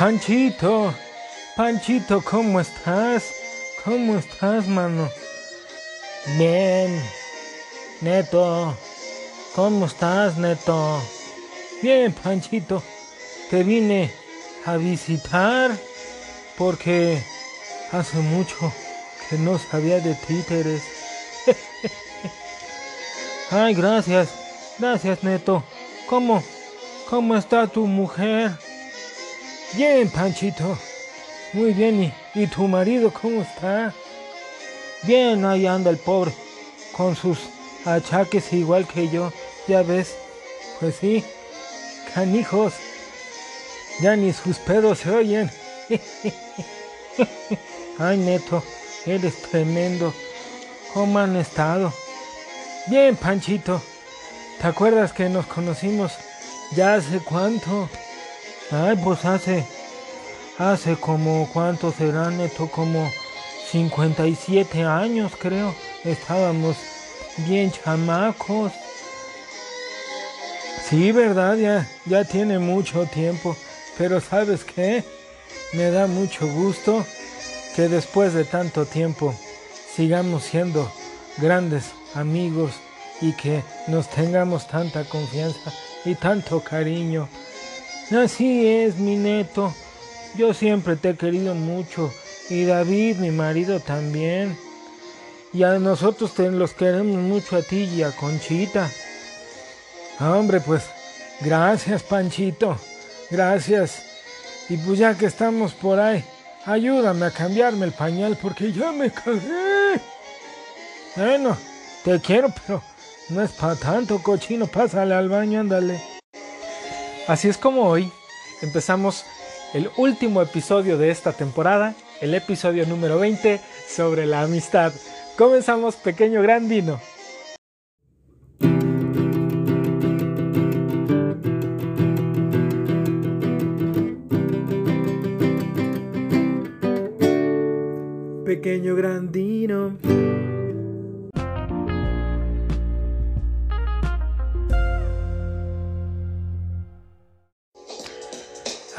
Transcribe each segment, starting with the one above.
Panchito, Panchito, ¿cómo estás? ¿Cómo estás, mano? Bien. Neto, ¿cómo estás, Neto? Bien, Panchito. Te vine a visitar porque hace mucho que no sabía de títeres. Ay, gracias. Gracias, Neto. ¿Cómo? ¿Cómo está tu mujer? Bien, Panchito. Muy bien. ¿Y, y tu marido cómo está? Bien, ahí anda el pobre. Con sus achaques igual que yo. Ya ves. Pues sí. Canijos. Ya ni sus pedos se oyen. Ay, Neto. Eres tremendo. ¿Cómo han estado? Bien, Panchito. ¿Te acuerdas que nos conocimos ya hace cuánto? Ay, pues hace, hace como, ¿cuánto será, Neto? Como 57 años, creo. Estábamos bien chamacos. Sí, verdad, ya, ya tiene mucho tiempo. Pero ¿sabes qué? Me da mucho gusto que después de tanto tiempo sigamos siendo grandes amigos y que nos tengamos tanta confianza y tanto cariño. Así es, mi neto. Yo siempre te he querido mucho y David, mi marido, también. Y a nosotros los queremos mucho a ti y a Conchita. Hombre, pues gracias, Panchito. Gracias. Y pues ya que estamos por ahí, ayúdame a cambiarme el pañal porque ya me cagué. Bueno, te quiero, pero no es para tanto, cochino. Pásale al baño, ándale. Así es como hoy empezamos el último episodio de esta temporada, el episodio número 20 sobre la amistad. Comenzamos pequeño grandino. Pequeño grandino.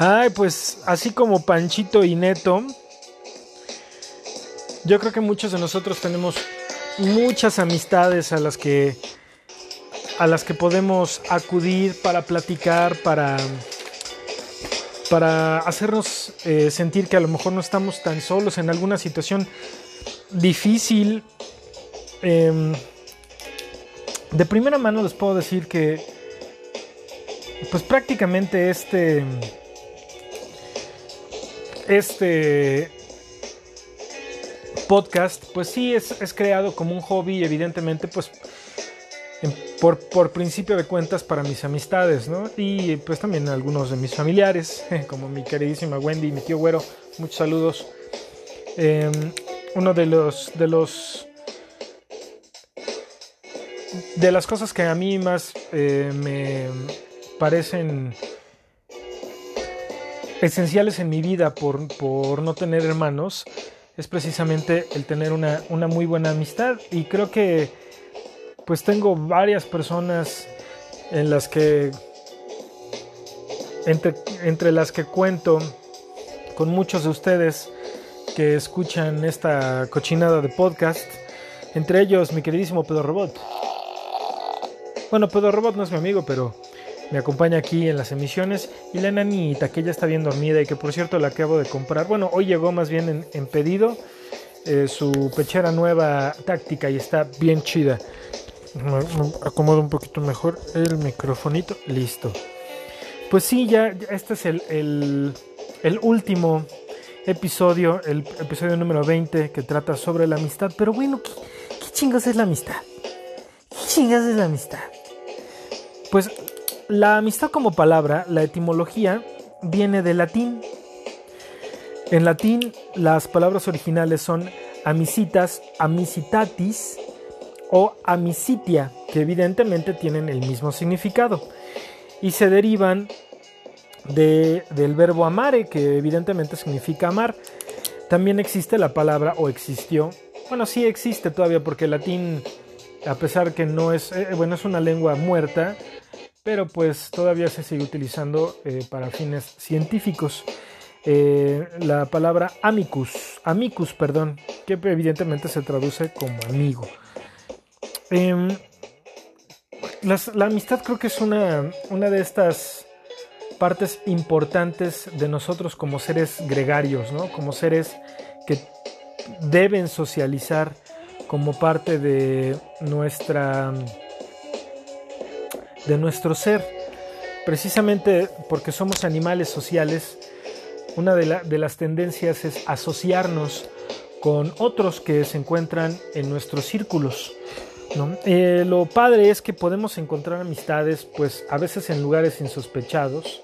Ay, pues así como Panchito y Neto, yo creo que muchos de nosotros tenemos muchas amistades a las que a las que podemos acudir para platicar, para para hacernos eh, sentir que a lo mejor no estamos tan solos en alguna situación difícil. Eh, de primera mano les puedo decir que pues prácticamente este este podcast, pues sí, es, es, creado como un hobby, evidentemente, pues por, por, principio de cuentas para mis amistades, ¿no? Y pues también algunos de mis familiares, como mi queridísima Wendy y mi tío Güero, muchos saludos. Eh, uno de los, de los, de las cosas que a mí más eh, me parecen esenciales en mi vida por, por, no tener hermanos es precisamente el tener una, una, muy buena amistad. Y creo que pues tengo varias personas en las que entre, entre las que cuento con muchos de ustedes que escuchan esta cochinada de podcast entre ellos mi queridísimo Pedro Robot. Bueno Pedro Robot no es mi amigo pero me acompaña aquí en las emisiones y la nanita que ya está bien dormida y que por cierto la acabo de comprar. Bueno, hoy llegó más bien en, pedido eh, su pechera nueva táctica y está bien chida. Me, acomodo un poquito mejor el microfonito. Listo. Pues sí, ya, ya este es el, el, el último episodio, el episodio número 20 que trata sobre la amistad. Pero bueno, ¿qué, qué chingas es la amistad? ¿Qué chingas es la amistad? Pues la amistad como palabra, la etimología, viene del latín. En latín, las palabras originales son amicitas, amicitatis o amicitia, que evidentemente tienen el mismo significado y se derivan de, del verbo amare, que evidentemente significa amar. También existe la palabra o existió, bueno, sí existe todavía porque el latín, a pesar que no es, eh, bueno, es una lengua muerta, pero pues todavía se sigue utilizando eh, para fines científicos. eh, la palabra amicus, amicus, perdón, que evidentemente se traduce como amigo. Em, la amistad creo que es una, una de estas partes importantes de nosotros como seres gregarios, ¿no? Como seres que deben socializar como parte de nuestra de nuestro ser. Precisamente porque somos animales sociales, una de, las tendencias es asociarnos con otros que se encuentran en nuestros círculos. Eh, lo padre es que podemos encontrar amistades, pues a veces en lugares insospechados.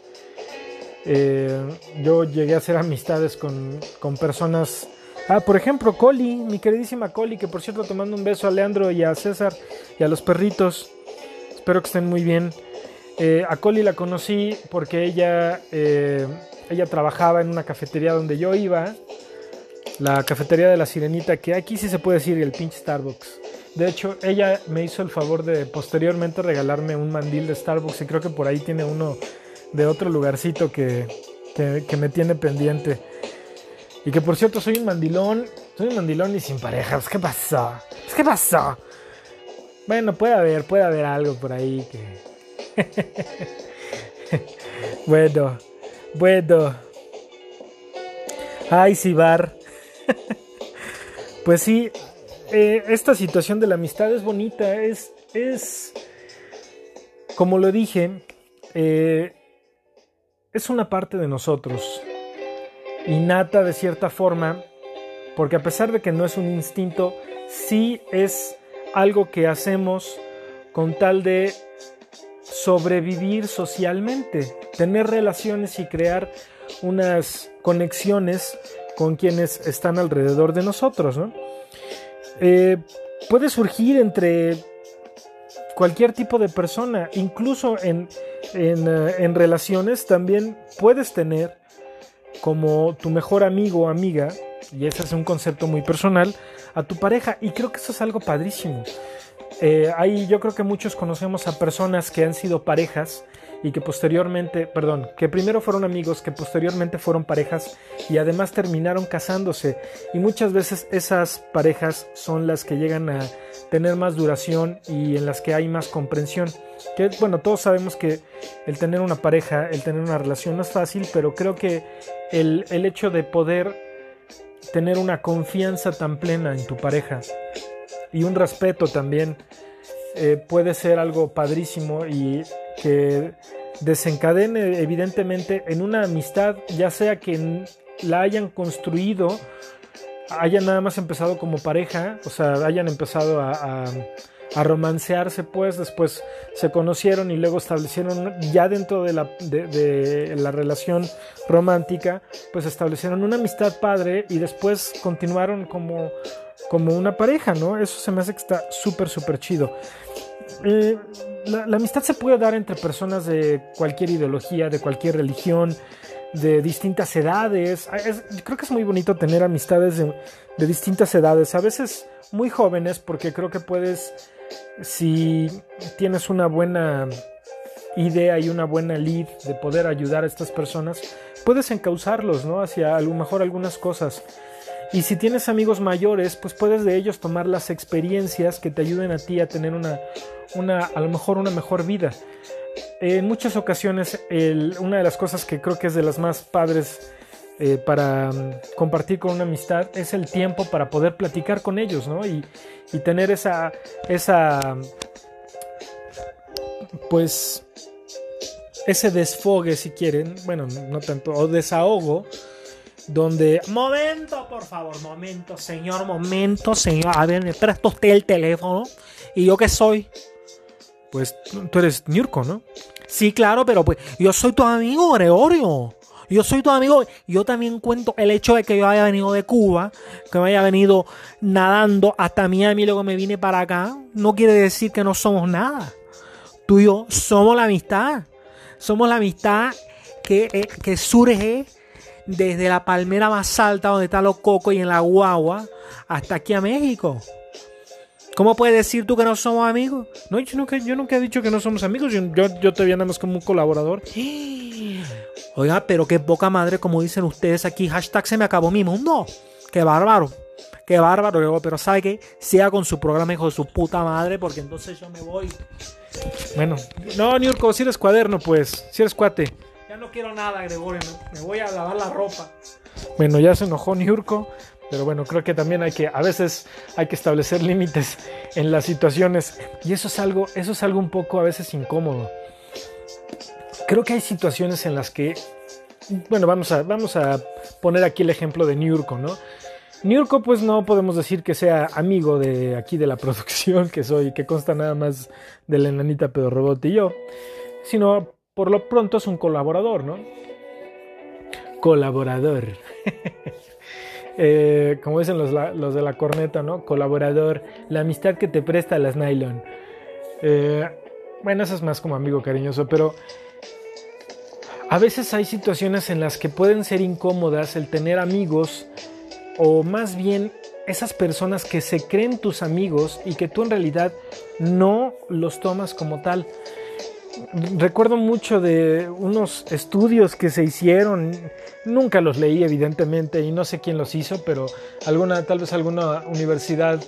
Eh, yo llegué a hacer amistades con, con, personas. Ah, por ejemplo, Coli, mi queridísima Coli, que por cierto te mando un beso a Leandro y a César y a los perritos. Espero que estén muy bien. Eh, a Coli la conocí porque ella, ella trabajaba en una cafetería donde yo iba. La cafetería de la Sirenita, que aquí sí se puede decir el pinche Starbucks. De hecho, ella me hizo el favor de posteriormente regalarme un mandil de Starbucks y creo que por ahí tiene uno de otro lugarcito que, me tiene pendiente. Y que por cierto soy un mandilón, soy un mandilón y sin pareja. Pues, ¿Qué pasó? ¿Qué pasó? Bueno, puede haber, puede haber algo por ahí que... bueno, bueno. Ay, Sibar. pues sí, eh, esta situación de la amistad es bonita, es, es como lo dije, eh, es una parte de nosotros, innata de cierta forma, porque a pesar de que no es un instinto, sí es algo que hacemos con tal de sobrevivir socialmente, tener relaciones y crear unas conexiones con quienes están alrededor de nosotros, ¿no? Eh, puede surgir entre cualquier tipo de persona, incluso en, eh, en, relaciones también puedes tener como tu mejor amigo o amiga, y ese es un concepto muy personal, a tu pareja, y creo que eso es algo padrísimo. Eh, ahí yo creo que muchos conocemos a personas que han sido parejas y que posteriormente, perdón, que primero fueron amigos, que posteriormente fueron parejas y además terminaron casándose. Y muchas veces esas parejas son las que llegan a tener más duración y en las que hay más comprensión. Que bueno, todos sabemos que el tener una pareja, el tener una relación no es fácil, pero creo que el, el hecho de poder tener una confianza tan plena en tu pareja y un respeto también eh, puede ser algo padrísimo y que desencadene evidentemente en una amistad, ya sea que la hayan construido, hayan nada más empezado como pareja, o sea, hayan empezado a, a, romancearse, pues después se conocieron y luego establecieron, ya dentro de la, de la relación romántica, pues establecieron una amistad padre y después continuaron como, como una pareja, ¿no? Eso se me hace que está súper, súper chido. Eh, la, amistad se puede dar entre personas de cualquier ideología, de cualquier religión, de distintas edades. Ah, creo que es muy bonito tener amistades de, distintas edades, a veces muy jóvenes, porque creo que puedes, si tienes una buena idea y una buena lead de poder ayudar a estas personas, puedes encauzarlos, ¿no? Hacia a lo mejor algunas cosas. Y si tienes amigos mayores, pues puedes de ellos tomar las experiencias que te ayuden a ti a tener una, una a lo mejor una mejor vida. En muchas ocasiones, una de las cosas que creo que es de las más padres eh, para mm, compartir con una amistad es el tiempo para poder platicar con ellos, ¿no? Y, tener esa, esa, pues, ese desfogue, si quieren, bueno, no tanto, o desahogo donde... Momento, por favor, momento, señor, momento, señor. A ver, me presta usted el teléfono. ¿Y yo qué soy? Pues tú eres Nurko, ¿no? Sí, claro, pero pues yo soy tu amigo, Gregorio. Yo soy tu amigo. Yo también cuento el hecho de que yo haya venido de Cuba, que me haya venido nadando hasta Miami luego me vine para acá. No quiere decir que no somos nada. Tú y yo somos la amistad. Somos la amistad que, eh, que surge desde la palmera más alta donde están los cocos y en la guagua hasta aquí a México. ¿Cómo puedes decir tú que no somos amigos? No, yo nunca, yo nunca he dicho que no somos amigos. Yo, yo, te vi nada más como un colaborador. Oiga, pero qué poca madre, como dicen ustedes aquí, hashtag se me acabó mi mundo. Qué bárbaro. Qué bárbaro, pero ¿sabe qué? Sea con su programa, hijo de su puta madre, porque entonces yo me voy. Bueno, no, Niurko, si eres cuaderno, pues, si eres cuate. Ya no quiero nada, Gregorio, me voy a lavar la ropa. Bueno, ya se enojó Niurko, pero bueno, creo que también hay que, a veces hay que establecer límites en las situaciones. Y eso es algo, eso es algo un poco a veces incómodo. Creo que hay situaciones en las que, bueno, vamos a, vamos a poner aquí el ejemplo de Niurko, ¿no? Niurko, pues no podemos decir que sea amigo de aquí de la producción que soy, que consta nada más de la enanita Pedro Robot y yo, sino por lo pronto es un colaborador, ¿no? Colaborador. Eh, como dicen los, de la corneta, ¿no? Colaborador, la amistad que te presta las nylon. Eh, bueno, eso es más como amigo cariñoso, pero a veces hay situaciones en las que pueden ser incómodas el tener amigos o más bien esas personas que se creen tus amigos y que tú en realidad no los tomas como tal. Recuerdo mucho de unos estudios que se hicieron, nunca los leí evidentemente y no sé quién los hizo, pero alguna, tal vez alguna universidad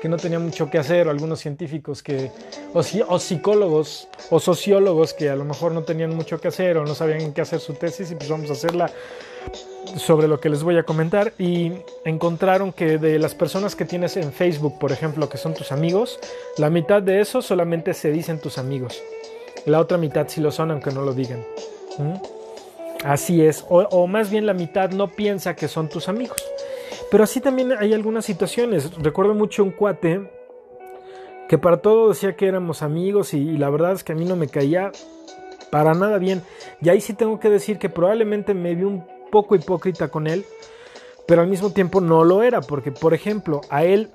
que no tenía mucho que hacer, o algunos científicos que, o, o, psicólogos o sociólogos que a lo mejor no tenían mucho que hacer o no sabían qué hacer su tesis y pues vamos a hacerla sobre lo que les voy a comentar y encontraron que de las personas que tienes en Facebook, por ejemplo, que son tus amigos, la mitad de eso solamente se dicen tus amigos. La otra mitad sí lo son aunque no lo digan. Así es, o más bien la mitad no piensa que son tus amigos. Pero así también hay algunas situaciones. Recuerdo mucho un cuate que para todo decía que éramos amigos y, la verdad es que a mí no me caía para nada bien. Y ahí sí tengo que decir que probablemente me vi un poco hipócrita con él, pero al mismo tiempo no lo era, porque por ejemplo a él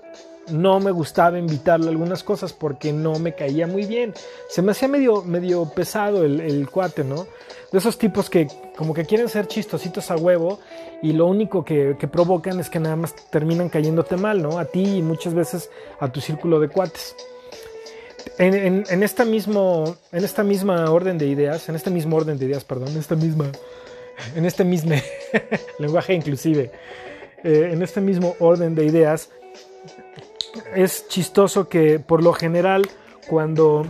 no me gustaba invitarle algunas cosas porque no me caía muy bien. Se me hacía medio, medio pesado el, el, cuate, ¿no? De esos tipos que como que quieren ser chistositos a huevo y lo único que, que provocan es que nada más terminan cayéndote mal, ¿no? A ti y muchas veces a tu círculo de cuates. En, en, en, esta mismo, en esta misma orden de ideas, en este mismo orden de ideas, perdón, en esta misma, en este mismo lenguaje inclusive, eh, en este mismo orden de ideas, es chistoso que por lo general cuando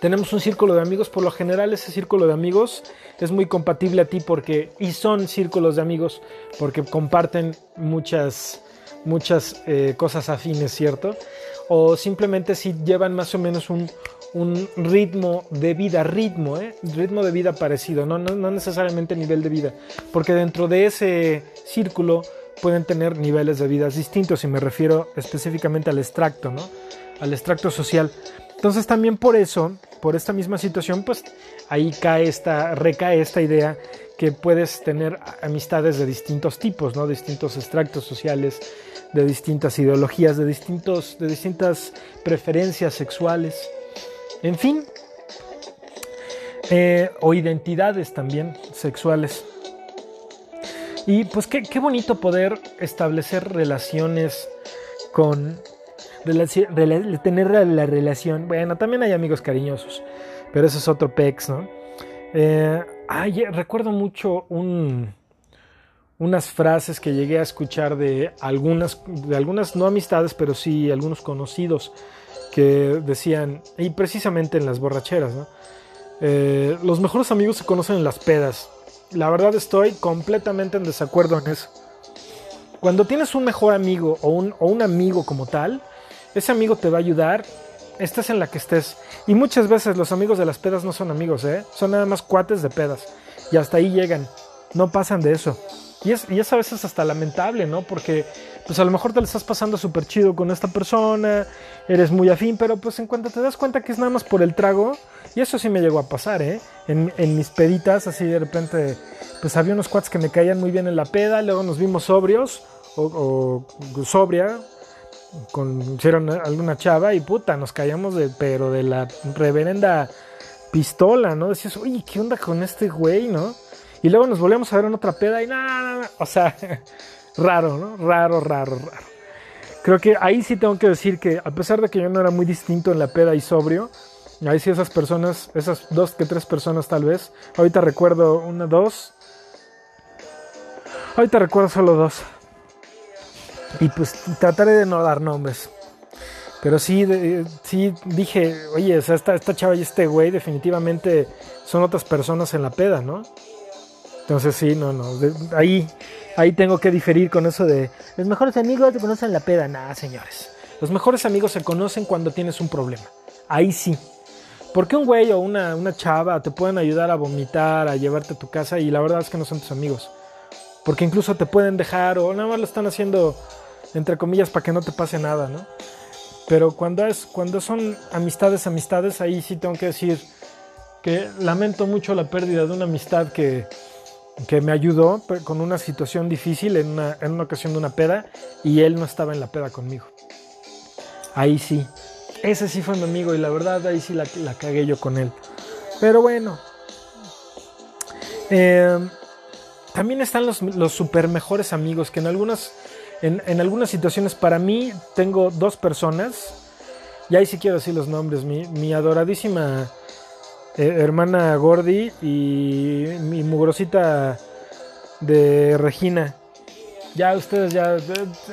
tenemos un círculo de amigos, por lo general ese círculo de amigos es muy compatible a ti porque y son círculos de amigos porque comparten muchas muchas eh, cosas afines, ¿cierto? O simplemente si llevan más o menos un, ritmo de vida, ritmo, ¿eh? ritmo de vida parecido, no, no necesariamente nivel de vida, porque dentro de ese círculo pueden tener niveles de vidas distintos y me refiero específicamente al extracto, ¿no? Al extracto social. Entonces también por eso, por esta misma situación, pues ahí cae esta, recae esta idea que puedes tener amistades de distintos tipos, ¿no? Distintos extractos sociales, de distintas ideologías, de, distintos, de distintas preferencias sexuales, en fin, eh, o identidades también sexuales. Y pues qué, bonito poder establecer relaciones con... tener la, relación. Bueno, también hay amigos cariñosos, pero eso es otro pex, ¿no? Eh, ay, recuerdo mucho un, unas frases que llegué a escuchar de algunas, de algunas no amistades, pero sí algunos conocidos que decían, y precisamente en las borracheras, ¿no? Eh, los mejores amigos se conocen en las pedas la verdad estoy completamente en desacuerdo en eso. Cuando tienes un mejor amigo o un, o un amigo como tal, ese amigo te va a ayudar, estés en la que estés. Y muchas veces los amigos de las pedas no son amigos, ¿eh? Son nada más cuates de pedas. Y hasta ahí llegan. No pasan de eso. Y es, y es a veces hasta lamentable, ¿no? Porque pues a lo mejor te lo estás pasando súper chido con esta persona, eres muy afín, pero pues en cuanto te das cuenta que es nada más por el trago, y eso sí me llegó a pasar, ¿eh? En, mis peditas, así de repente, pues había unos cuates que me caían muy bien en la peda, luego nos vimos sobrios, o, sobria, con, hicieron alguna chava, y puta, nos caíamos de, pero de la reverenda pistola, ¿no? Decías, uy, ¿qué onda con este güey, no? Y luego nos volvíamos a ver en otra peda y nada, nada, o sea, raro, ¿no? Raro, raro, raro. Creo que ahí sí tengo que decir que a pesar de que yo no era muy distinto en la peda y sobrio, Ahí sí esas personas, esas dos que tres personas tal vez. Ahorita recuerdo una, dos. Ahorita recuerdo solo dos. Y pues trataré de no dar nombres. Pero sí, sí dije, oye, o sea, esta, esta chava y este güey definitivamente son otras personas en la peda, ¿no? Entonces sí, no, no. ahí, ahí tengo que diferir con eso de los mejores amigos te conocen en la peda. Nada, señores. Los mejores amigos se conocen cuando tienes un problema. Ahí sí. Porque un güey o una, una chava te pueden ayudar a vomitar, a llevarte a tu casa y la verdad es que no son tus amigos. Porque incluso te pueden dejar o nada más lo están haciendo entre comillas para que no te pase nada, ¿no? Pero cuando, es, cuando son amistades, amistades, ahí sí tengo que decir que lamento mucho la pérdida de una amistad que, que me ayudó con una situación difícil en una, en una ocasión de una peda y él no estaba en la peda conmigo. Ahí sí. Ese sí fue mi amigo y la verdad ahí sí la, la cagué yo con él. Pero bueno. Eh, también están los, los super mejores amigos que en algunas en, algunas situaciones, para mí, tengo dos personas, y ahí sí quiero decir los nombres, mi, adoradísima eh, hermana Gordy y mi mugrosita de Regina. Ya ustedes, ya,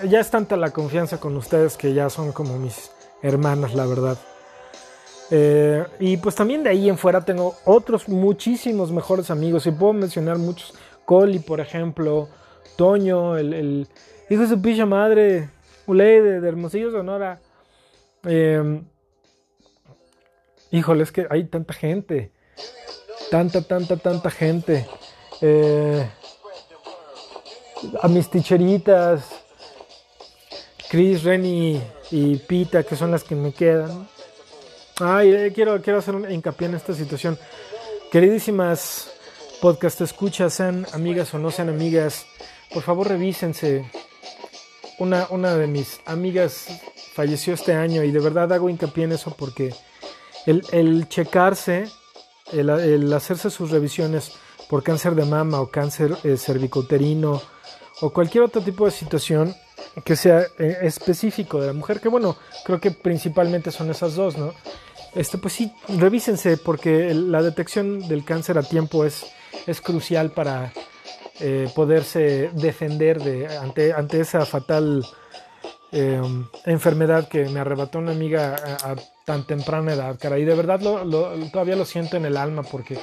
ya es tanta la confianza con ustedes que ya son como mis hermanas, la verdad. Eh, y pues también de ahí en fuera tengo otros muchísimos mejores amigos. Y puedo mencionar muchos. Coli, por ejemplo. Toño, el, Hijo de su picha madre, Uley de, Hermosillo, Sonora. Eh, híjole, es que hay tanta gente. Tanta, tanta, tanta gente. Eh, a mis ticheritas. Chris, Renny y Pita, que son las que me quedan. Ay, eh, quiero, quiero hacer un hincapié en esta situación. Queridísimas podcast escuchas, sean amigas o no sean amigas, por favor revísense, una, una de mis amigas falleció este año y de verdad hago hincapié en eso porque el, checarse, el, hacerse sus revisiones por cáncer de mama o cáncer eh, cervicouterino o cualquier otro tipo de situación que sea eh, específico de la mujer, que bueno, creo que principalmente son esas dos, ¿no? Este, pues sí, revísense porque la detección del cáncer a tiempo es, es crucial para eh, poderse defender de, ante, ante esa fatal eh, enfermedad que me arrebató una amiga a, tan temprana edad, cara. Y de verdad lo, todavía lo siento en el alma porque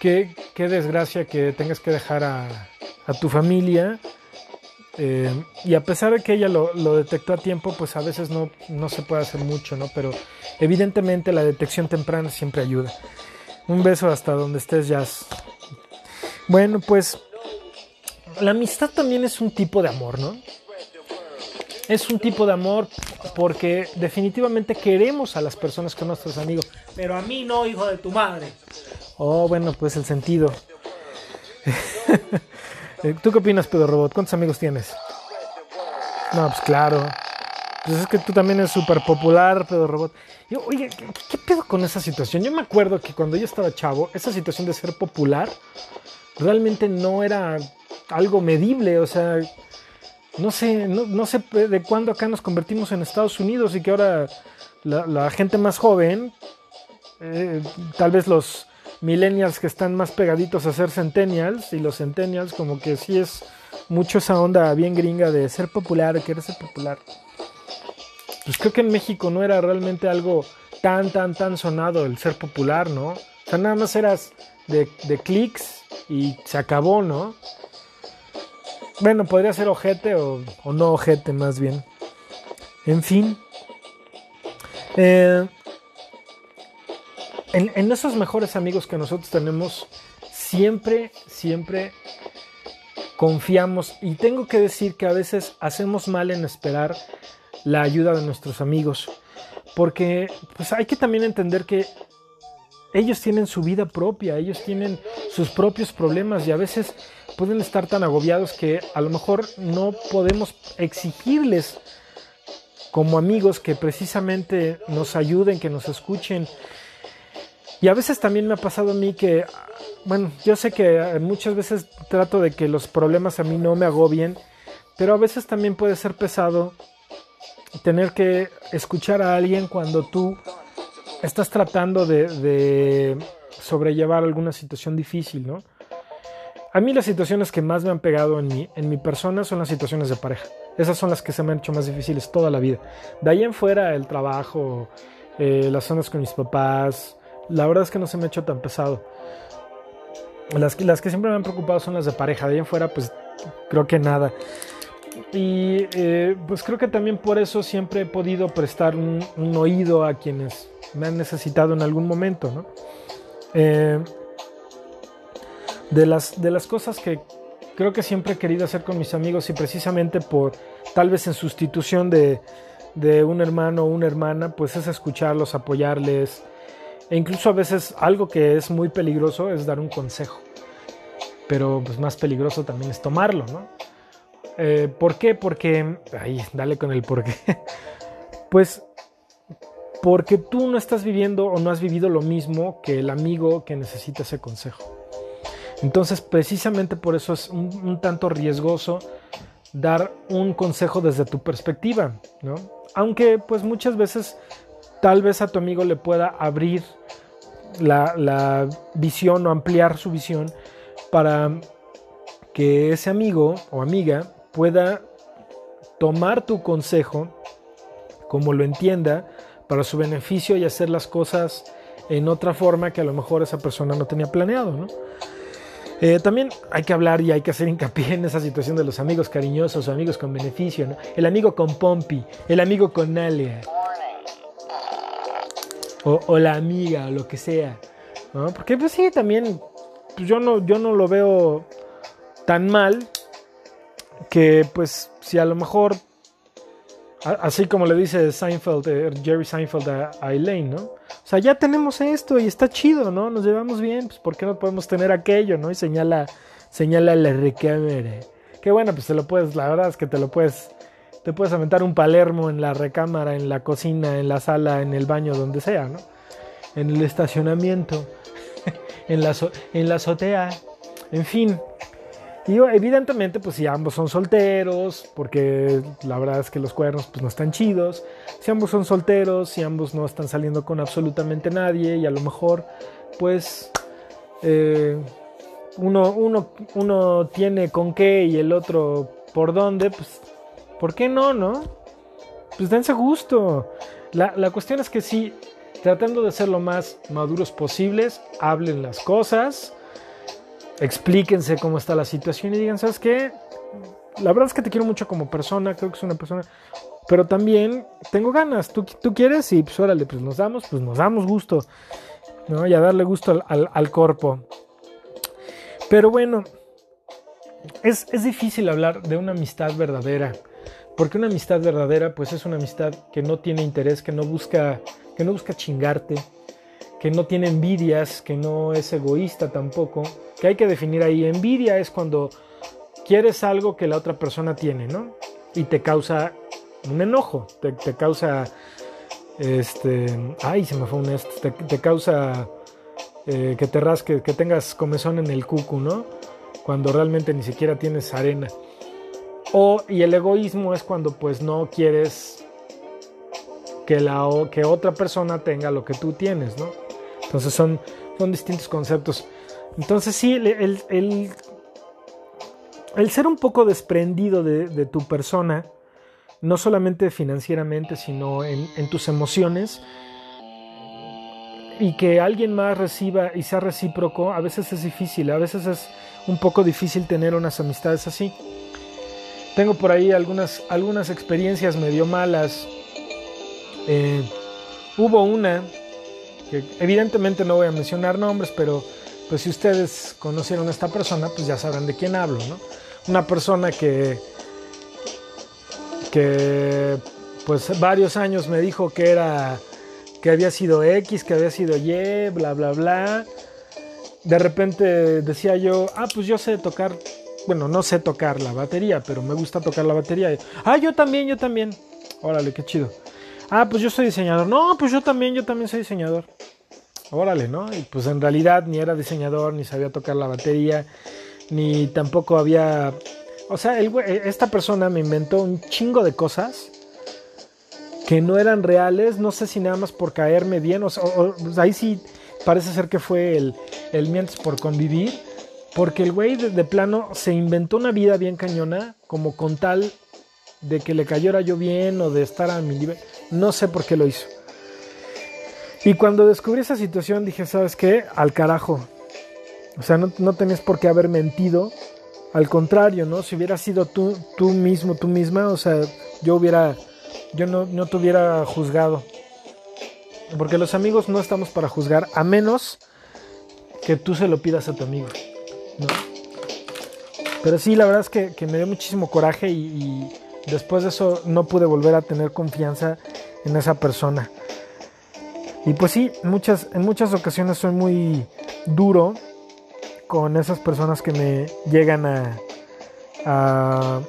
qué, desgracia que tengas que dejar a, a tu familia. Eh, y a pesar de que ella lo, lo, detectó a tiempo, pues a veces no, no se puede hacer mucho, ¿no? Pero evidentemente la detección temprana siempre ayuda. Un beso hasta donde estés, Jazz. Bueno, pues la amistad también es un tipo de amor, ¿no? Es un tipo de amor porque definitivamente queremos a las personas que son nuestros amigos. Pero a mí no, hijo de tu madre. Oh, bueno, pues el sentido. ¿Tú qué opinas, Pedro Robot? ¿Cuántos amigos tienes? No, pues claro. Pues es que tú también eres súper popular, Pedro Robot. oye, ¿qué, ¿qué, pedo con esa situación? Yo me acuerdo que cuando yo estaba chavo, esa situación de ser popular realmente no era algo medible, o sea, no sé, no, sé de cuándo acá nos convertimos en Estados Unidos y que ahora la, gente más joven, eh, tal vez los millennials que están más pegaditos a ser centennials y los centennials como que sí es mucho esa onda bien gringa de ser popular, querer ser popular. Pues creo que en México no era realmente algo tan, tan, tan sonado el ser popular, ¿no? O sea, nada más eras de, de clics y se acabó, ¿no? Bueno, podría ser ojete o, no ojete más bien. En fin. Eh, en, esos mejores amigos que nosotros tenemos, siempre, siempre confiamos. Y tengo que decir que a veces hacemos mal en esperar la ayuda de nuestros amigos. Porque pues hay que también entender que ellos tienen su vida propia, ellos tienen sus propios problemas y a veces pueden estar tan agobiados que a lo mejor no podemos exigirles como amigos que precisamente nos ayuden, que nos escuchen. Y a veces también me ha pasado a mí que, bueno, yo sé que muchas veces trato de que los problemas a mí no me agobien, pero a veces también puede ser pesado tener que escuchar a alguien cuando tú estás tratando de, sobrellevar alguna situación difícil, ¿no? A mí las situaciones que más me han pegado en mi, en mi persona son las situaciones de pareja. Esas son las que se me han hecho más difíciles toda la vida. De ahí en fuera, el trabajo, eh, las zonas con mis papás, la verdad es que no se me ha hecho tan pesado. Las, que siempre me han preocupado son las de pareja. De ahí en fuera, pues creo que nada. Y eh, pues creo que también por eso siempre he podido prestar un, oído a quienes me han necesitado en algún momento, ¿no? Eh, de, las, de las cosas que creo que siempre he querido hacer con mis amigos y precisamente por tal vez en sustitución de, de un hermano o una hermana, pues es escucharlos, apoyarles e incluso a veces algo que es muy peligroso es dar un consejo, pero pues más peligroso también es tomarlo, ¿no? Eh, ¿Por qué? Porque. Ahí, dale con el por qué. Pues porque tú no estás viviendo o no has vivido lo mismo que el amigo que necesita ese consejo. Entonces, precisamente por eso es un, tanto riesgoso dar un consejo desde tu perspectiva, ¿no? Aunque, pues muchas veces, tal vez a tu amigo le pueda abrir la, la visión o ampliar su visión para que ese amigo o amiga pueda tomar tu consejo como lo entienda para su beneficio y hacer las cosas en otra forma que a lo mejor esa persona no tenía planeado, ¿no? Eh, también hay que hablar y hay que hacer hincapié en esa situación de los amigos cariñosos o amigos con beneficio, ¿no? El amigo con Pompi, el amigo con Alia. O, la amiga, o lo que sea. ¿no? Porque pues sí, también pues, yo, no, yo no lo veo tan mal que pues si a lo mejor, así como le dice Seinfeld, eh, Jerry Seinfeld a, Elaine, ¿no? O sea, ya tenemos esto y está chido, ¿no? Nos llevamos bien, pues ¿por qué no podemos tener aquello, ¿no? Y señala, señala la recámara. Que bueno, pues te lo puedes, la verdad es que te lo puedes, te puedes aventar un palermo en la recámara, en la cocina, en la sala, en el baño, donde sea, ¿no? En el estacionamiento, en, la, en la azotea, en fin. Y evidentemente, pues si ambos son solteros, porque la verdad es que los cuernos pues, no están chidos. Si ambos son solteros, si ambos no están saliendo con absolutamente nadie y a lo mejor, pues, eh, uno, uno, uno tiene con qué y el otro por dónde, pues, ¿por qué no, no? Pues dense gusto. La, la cuestión es que sí, tratando de ser lo más maduros posibles, hablen las cosas explíquense cómo está la situación y digan, ¿sabes qué? La verdad es que te quiero mucho como persona, creo que es una persona, pero también tengo ganas, tú, tú quieres y pues órale, pues nos damos, pues nos damos gusto, ¿no? Y a darle gusto al, al, cuerpo. Pero bueno, es, es difícil hablar de una amistad verdadera, porque una amistad verdadera pues es una amistad que no tiene interés, que no busca, que no busca chingarte, que no tiene envidias, que no es egoísta tampoco, que hay que definir ahí. Envidia es cuando quieres algo que la otra persona tiene, ¿no? Y te causa un enojo, te, causa, este, ay, se me fue un este, te, causa eh, que te rasque, que tengas comezón en el cucu, ¿no? Cuando realmente ni siquiera tienes arena. O, y el egoísmo es cuando pues no quieres que, la, que otra persona tenga lo que tú tienes, ¿no? Entonces son, son distintos conceptos. Entonces sí, el, el, ser un poco desprendido de, tu persona, no solamente financieramente, sino en, tus emociones, y que alguien más reciba y sea recíproco, a veces es difícil, a veces es un poco difícil tener unas amistades así. Tengo por ahí algunas, algunas experiencias medio malas. Eh, hubo una que evidentemente no voy a mencionar nombres, pero pues si ustedes conocieron a esta persona, pues ya sabrán de quién hablo, ¿no? Una persona que, que pues varios años me dijo que era, que había sido X, que había sido Y, bla, bla, bla. De repente decía yo, ah, pues yo sé tocar, bueno, no sé tocar la batería, pero me gusta tocar la batería. Ah, yo también, yo también. Órale, qué chido. Ah, pues yo soy diseñador. No, pues yo también, yo también soy diseñador. Órale, ¿no? Y pues en realidad ni era diseñador, ni sabía tocar la batería, ni tampoco había... O sea, esta persona me inventó un chingo de cosas que no eran reales, no sé si nada más por caerme bien, o, pues ahí sí parece ser que fue el, el mientes por convivir, porque el güey de, plano se inventó una vida bien cañona, como con tal de que le cayera yo bien o de estar a mi nivel, no sé por qué lo hizo. Y cuando descubrí esa situación dije, ¿sabes qué? Al carajo. O sea, no, no tenías por qué haber mentido. Al contrario, ¿no? Si hubiera sido tú, tú mismo, tú misma, o sea, yo hubiera yo no, no te hubiera juzgado. Porque los amigos no estamos para juzgar, a menos que tú se lo pidas a tu amigo. Pero sí, la verdad es que, me dio muchísimo coraje y, después de eso no pude volver a tener confianza en esa persona. Y pues sí, muchas, en muchas ocasiones soy muy duro con esas personas que me llegan a, a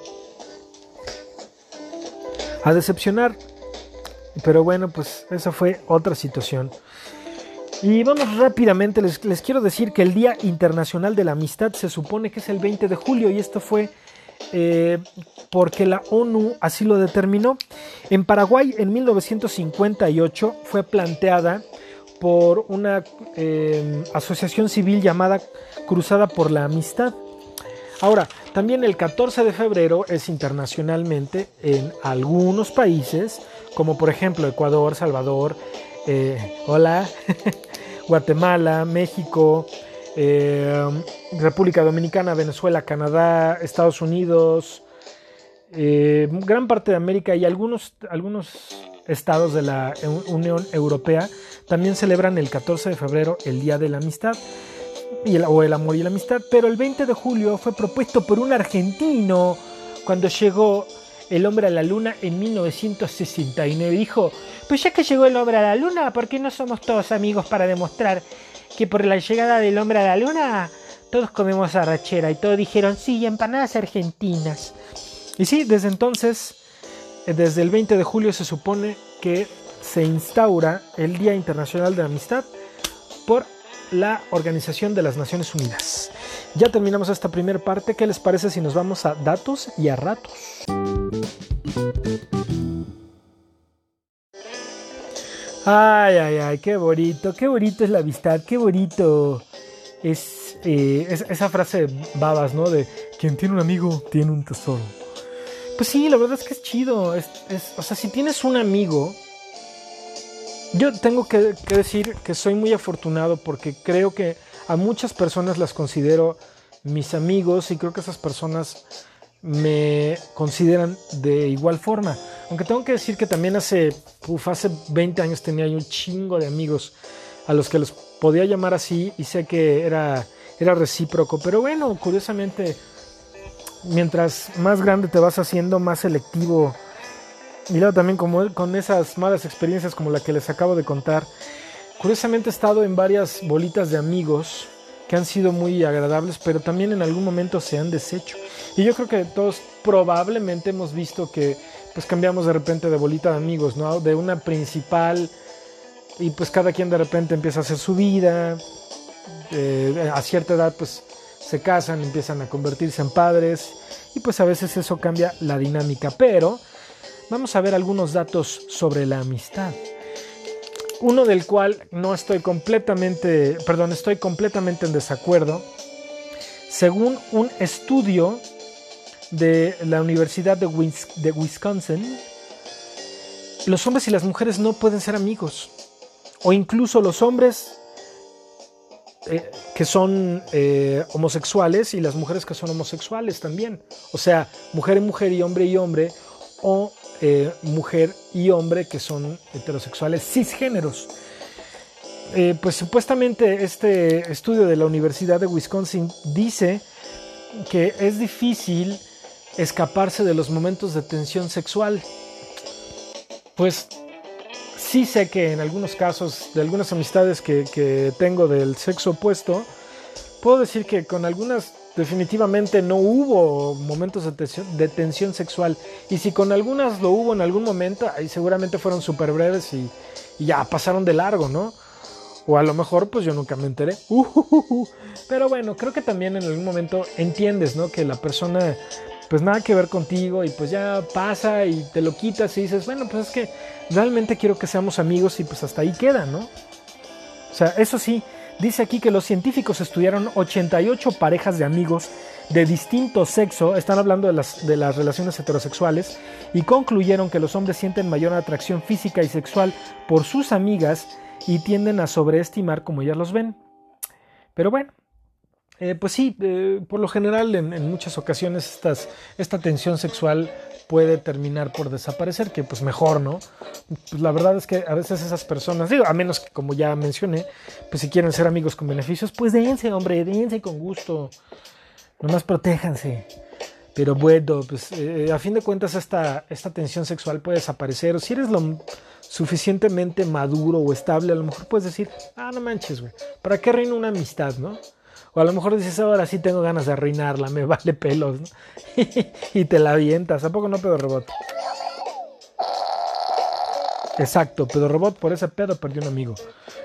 a decepcionar. Pero bueno, pues esa fue otra situación. Y vamos rápidamente, les, quiero decir que el Día Internacional de la Amistad se supone que es el 20 de julio y esto fue eh, porque la ONU así lo determinó. En Paraguay en 1958 fue planteada por una eh, asociación civil llamada Cruzada por la Amistad. Ahora, también el 14 de febrero es internacionalmente en algunos países, como por ejemplo Ecuador, Salvador, eh, hola, Guatemala, México, eh, República Dominicana, Venezuela, Canadá, Estados Unidos, eh, gran parte de América y algunos, algunos estados de la Unión Europea también celebran el 14 de febrero el Día de la Amistad o el amor y la amistad, pero el 20 de julio fue propuesto por un argentino cuando llegó el hombre a la luna en 1969. Dijo, pues ya que llegó el hombre a la luna, ¿por qué no somos todos amigos para demostrar que por la llegada del hombre a la luna todos comemos arrachera? Y todos dijeron, sí, empanadas argentinas. Y sí, desde entonces, eh, desde el 20 de julio se supone que se instaura el Día Internacional de la Amistad por la Organización de las Naciones Unidas. Ya terminamos esta primera parte. ¿Qué les parece si nos vamos a datos y a ratos? Ay, ay, ay, qué bonito, qué bonito es la amistad, qué bonito es, eh, esa frase de babas, ¿no? De quien tiene un amigo tiene un tesoro. Pues sí, la verdad es que es chido. es, o sea, si tienes un amigo, yo tengo que, decir que soy muy afortunado porque creo que a muchas personas las considero mis amigos y creo que esas personas me consideran de igual forma. Aunque tengo que decir que también hace, hace 20 años tenía un chingo de amigos a los que los podía llamar así y sé que era, era recíproco. Pero bueno, curiosamente, mientras más grande te vas haciendo, más selectivo y también como, con esas malas experiencias como la que les acabo de contar. Curiosamente he estado en varias bolitas de amigos que han sido muy agradables, pero también en algún momento se han deshecho. Y yo creo que todos probablemente hemos visto que pues cambiamos de repente de bolita de amigos, ¿no? De una principal y pues cada quien de repente empieza a hacer su vida. Eh, a cierta edad pues se casan, empiezan a convertirse en padres y pues a veces eso cambia la dinámica, pero vamos a ver algunos datos sobre la amistad. Uno del cual no estoy completamente, perdón, estoy completamente en desacuerdo. Según un estudio de la Universidad de Wisconsin, los hombres y las mujeres no pueden ser amigos. O incluso los hombres eh, que son eh, homosexuales y las mujeres que son homosexuales también. O sea, mujer y mujer y hombre y hombre. O eh, mujer y hombre que son heterosexuales cisgéneros. Eh, pues supuestamente este estudio de la Universidad de Wisconsin dice que es difícil escaparse de los momentos de tensión sexual. Pues sí sé que en algunos casos, de algunas amistades que, que tengo del sexo opuesto, puedo decir que con algunas definitivamente no hubo momentos de tensión, sexual. Y si con algunas lo hubo en algún momento, ahí seguramente fueron súper breves y, ya pasaron de largo, ¿no? O a lo mejor pues yo nunca me enteré. Pero bueno, creo que también en algún momento entiendes, ¿no? Que la persona pues nada que ver contigo y pues ya pasa y te lo quitas y dices, bueno, pues es que realmente quiero que seamos amigos y pues hasta ahí queda, ¿no? O sea, eso sí, dice aquí que los científicos estudiaron 88 parejas de amigos de distinto sexo, están hablando de las, de las relaciones heterosexuales, y concluyeron que los hombres sienten mayor atracción física y sexual por sus amigas y tienden a sobreestimar como ellas los ven. Pero bueno, eh, pues sí, eh, por lo general en, muchas ocasiones esta tensión sexual puede terminar por desaparecer, que pues mejor, ¿no? Pues la verdad es que a veces esas personas, digo, a menos que como ya mencioné, pues si quieren ser amigos con beneficios, pues dense, hombre, dense con gusto, nomás protéjanse. Pero bueno, pues eh, a fin de cuentas esta, esta tensión sexual puede desaparecer, o si eres lo suficientemente maduro o estable, a lo mejor puedes decir, ah, no manches, güey, ¿para qué reina una amistad, no? O a lo mejor dices, ahora sí tengo ganas de arruinarla, me vale pelos, y te la avientas. ¿A poco no, pedo robot? Exacto, pedo robot por ese pedo perdió un amigo.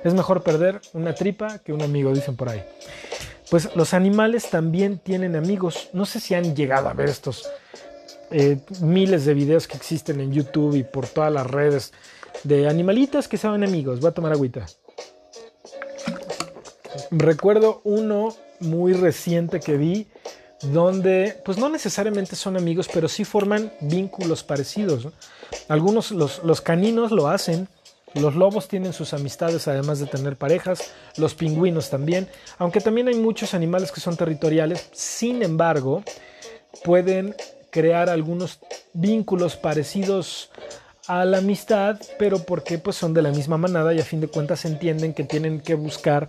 Es mejor perder una tripa que un amigo, dicen por ahí. Pues los animales también tienen amigos. No sé si han llegado a ver estos eh, miles de videos que existen en YouTube y por todas las redes de animalitos que son amigos. Voy a tomar agüita. Recuerdo uno muy reciente que vi donde pues no necesariamente son amigos, pero sí forman vínculos parecidos. Algunos, los, caninos lo hacen, los lobos tienen sus amistades además de tener parejas, los pingüinos también, aunque también hay muchos animales que son territoriales, sin embargo, pueden crear algunos vínculos parecidos a la amistad, pero porque pues son de la misma manada y a fin de cuentas entienden que tienen que buscar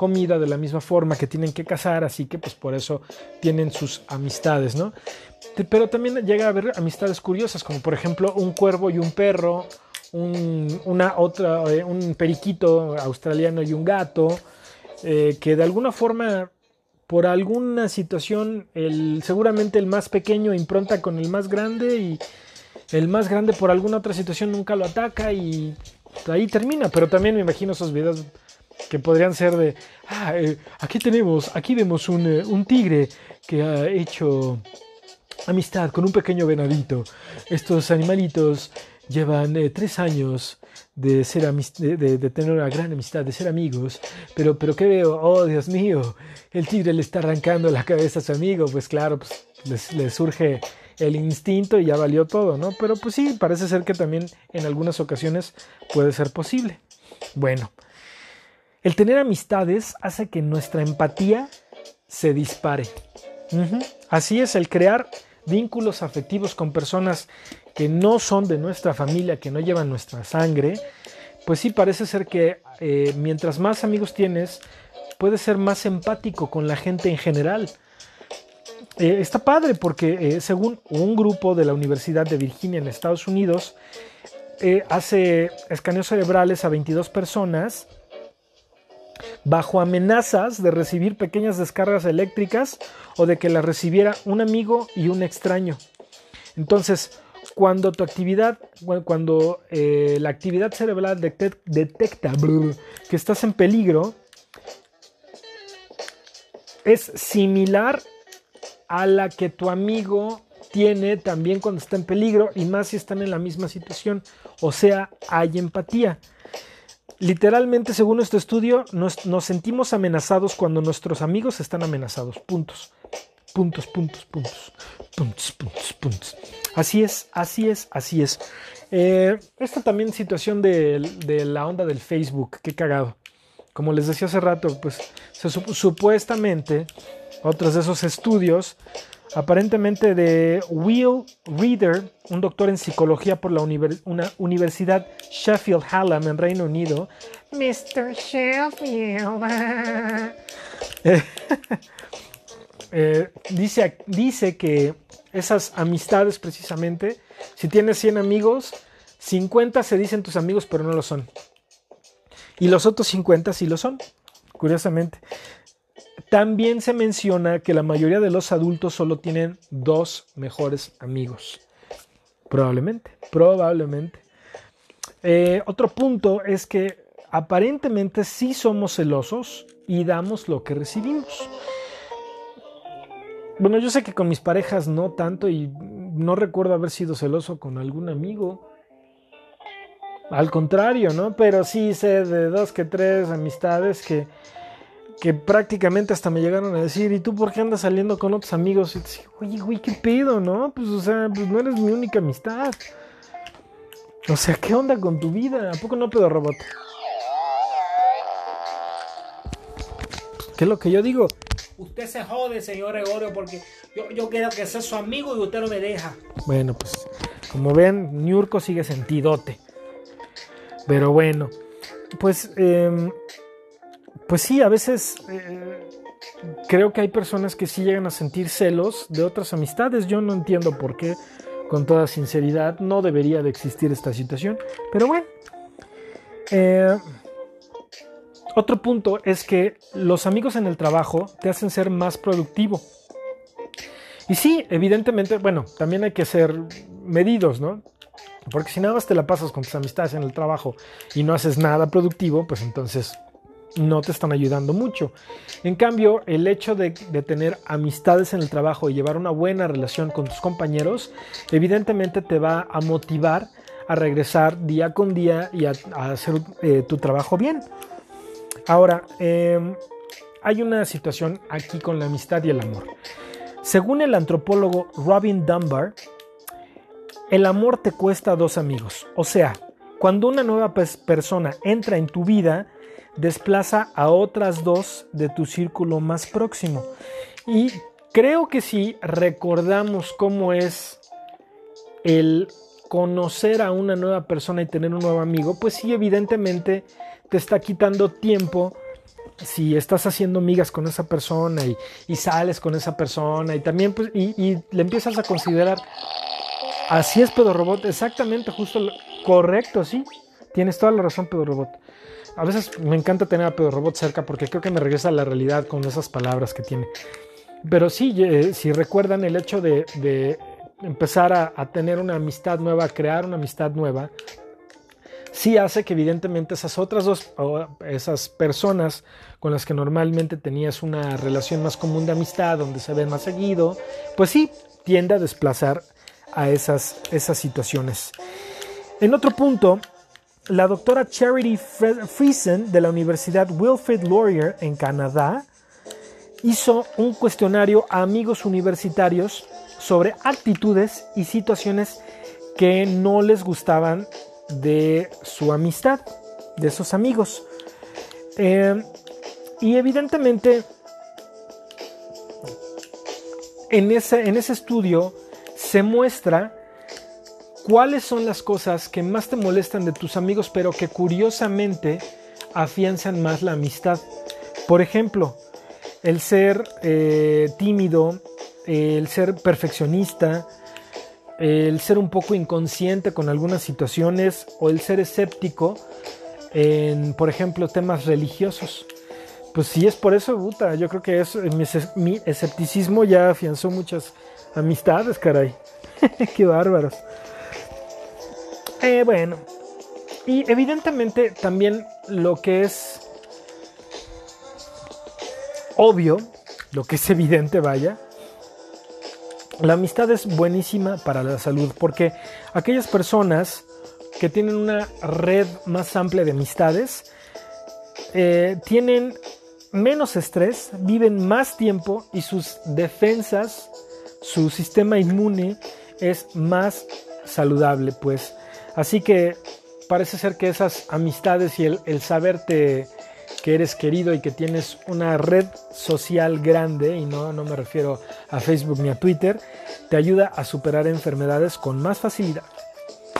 comida de la misma forma, que tienen que cazar, así que pues por eso tienen sus amistades, ¿no? Pero también llega a haber amistades curiosas, como por ejemplo un cuervo y un perro, un, una otra, eh, un periquito australiano y un gato, eh, que de alguna forma por alguna situación, el, seguramente el más pequeño impronta con el más grande y el más grande por alguna otra situación nunca lo ataca y ahí termina. Pero también me imagino esos videos que podrían ser de, ah, eh, aquí tenemos, aquí vemos un, eh, un, tigre que ha hecho amistad con un pequeño venadito. Estos animalitos llevan eh, tres años de, ser de, de, tener una gran amistad, de ser amigos, pero, pero ¿qué veo? Oh, Dios mío, el tigre le está arrancando la cabeza a su amigo, pues claro, pues le surge el instinto y ya valió todo, ¿no? Pero pues sí, parece ser que también en algunas ocasiones puede ser posible. Bueno, el tener amistades hace que nuestra empatía se dispare. Así es, el crear vínculos afectivos con personas que no son de nuestra familia, que no llevan nuestra sangre, pues sí parece ser que eh, mientras más amigos tienes, puedes ser más empático con la gente en general. Eh, está padre porque eh, según un grupo de la Universidad de Virginia en Estados Unidos, hace escaneos cerebrales a 22 personas bajo amenazas de recibir pequeñas descargas eléctricas o de que las recibiera un amigo y un extraño. Entonces, cuando tu actividad, cuando la actividad cerebral detecta que estás en peligro, es similar a la que tu amigo tiene también cuando está en peligro y más si están en la misma situación. O sea, hay empatía. Literalmente, según este estudio, nos, sentimos amenazados cuando nuestros amigos están amenazados. Puntos. Puntos, puntos, puntos. Puntos, puntos, puntos. Así es, así es, así es. Eh, esta también situación de, la onda del Facebook, qué cagado. Como les decía hace rato, pues supuestamente otros de esos estudios, aparentemente de Will Reader, un doctor en psicología por la una Universidad Sheffield Hallam en Reino Unido. Mr. Sheffield. Eh, dice, dice que esas amistades precisamente, si tienes 100 amigos, 50 se dicen tus amigos pero no lo son. Y los otros 50 sí lo son, curiosamente. También se menciona que la mayoría de los adultos solo tienen dos mejores amigos. Probablemente, probablemente. Eh, otro punto es que aparentemente sí somos celosos y damos lo que recibimos. Bueno, yo sé que con mis parejas no tanto y no recuerdo haber sido celoso con algún amigo. Al contrario, ¿no? Pero sí sé de dos que tres amistades que, que prácticamente hasta me llegaron a decir, ¿y tú por qué andas saliendo con otros amigos? Y te dije, oye, güey, ¿qué pedo, no? Pues, o sea, pues no eres mi única amistad. O sea, ¿qué onda con tu vida? ¿A poco no pedo robot? ¿Qué es lo que yo digo? Usted se jode, señor Gregorio, porque yo, yo quiero que sea su amigo y usted no me deja. Bueno, pues como ven, Niurko sigue sentidote. Pero bueno, pues, eh, pues sí, a veces eh, creo que hay personas que sí llegan a sentir celos de otras amistades. Yo no entiendo por qué, con toda sinceridad, no debería de existir esta situación. Pero bueno. Eh, otro punto es que los amigos en el trabajo te hacen ser más productivo. Y sí, evidentemente, bueno, también hay que ser medidos, ¿no? Porque si nada más te la pasas con tus amistades en el trabajo y no haces nada productivo, pues entonces no te están ayudando mucho. En cambio, el hecho de, tener amistades en el trabajo y llevar una buena relación con tus compañeros, evidentemente te va a motivar a regresar día con día y a, hacer eh, tu trabajo bien. Ahora, em, hay una situación aquí con la amistad y el amor. Según el antropólogo Robin Dunbar, el amor te cuesta dos amigos. O sea, cuando una nueva persona entra en tu vida, desplaza a otras dos de tu círculo más próximo. Y creo que si recordamos cómo es el conocer a una nueva persona y tener un nuevo amigo, pues sí, evidentemente te está quitando tiempo si estás haciendo migas con esa persona y, sales con esa persona y también pues y, le empiezas a considerar así es Pedro Robot exactamente justo correcto sí tienes toda la razón Pedro Robot a veces me encanta tener a Pedro Robot cerca porque creo que me regresa a la realidad con esas palabras que tiene pero sí eh, si recuerdan el hecho de, empezar a, a tener una amistad nueva crear una amistad nueva sí hace que evidentemente esas otras dos, esas personas con las que normalmente tenías una relación más común de amistad, donde se ven más seguido, pues sí, tiende a desplazar a esas, esas situaciones. En otro punto, la doctora Charity Friesen de la Universidad Wilfrid Laurier en Canadá hizo un cuestionario a amigos universitarios sobre actitudes y situaciones que no les gustaban de su amistad, de esos amigos. Eh, y evidentemente, en ese, en ese estudio se muestra cuáles son las cosas que más te molestan de tus amigos, pero que curiosamente afianzan más la amistad. Por ejemplo, el ser eh, tímido, el ser perfeccionista, el ser un poco inconsciente con algunas situaciones o el ser escéptico en, por ejemplo, temas religiosos. Pues si es por eso, puta, yo creo que es, mi, escepticismo ya afianzó muchas amistades, caray. Qué bárbaros. Eh, bueno, y evidentemente también lo que es obvio, lo que es evidente, vaya, la amistad es buenísima para la salud porque aquellas personas que tienen una red más amplia de amistades eh, tienen menos estrés, viven más tiempo y sus defensas, su sistema inmune es más saludable, pues. Así que parece ser que esas amistades y el, saberte que eres querido y que tienes una red social grande, y no, no me refiero a Facebook ni a Twitter, te ayuda a superar enfermedades con más facilidad.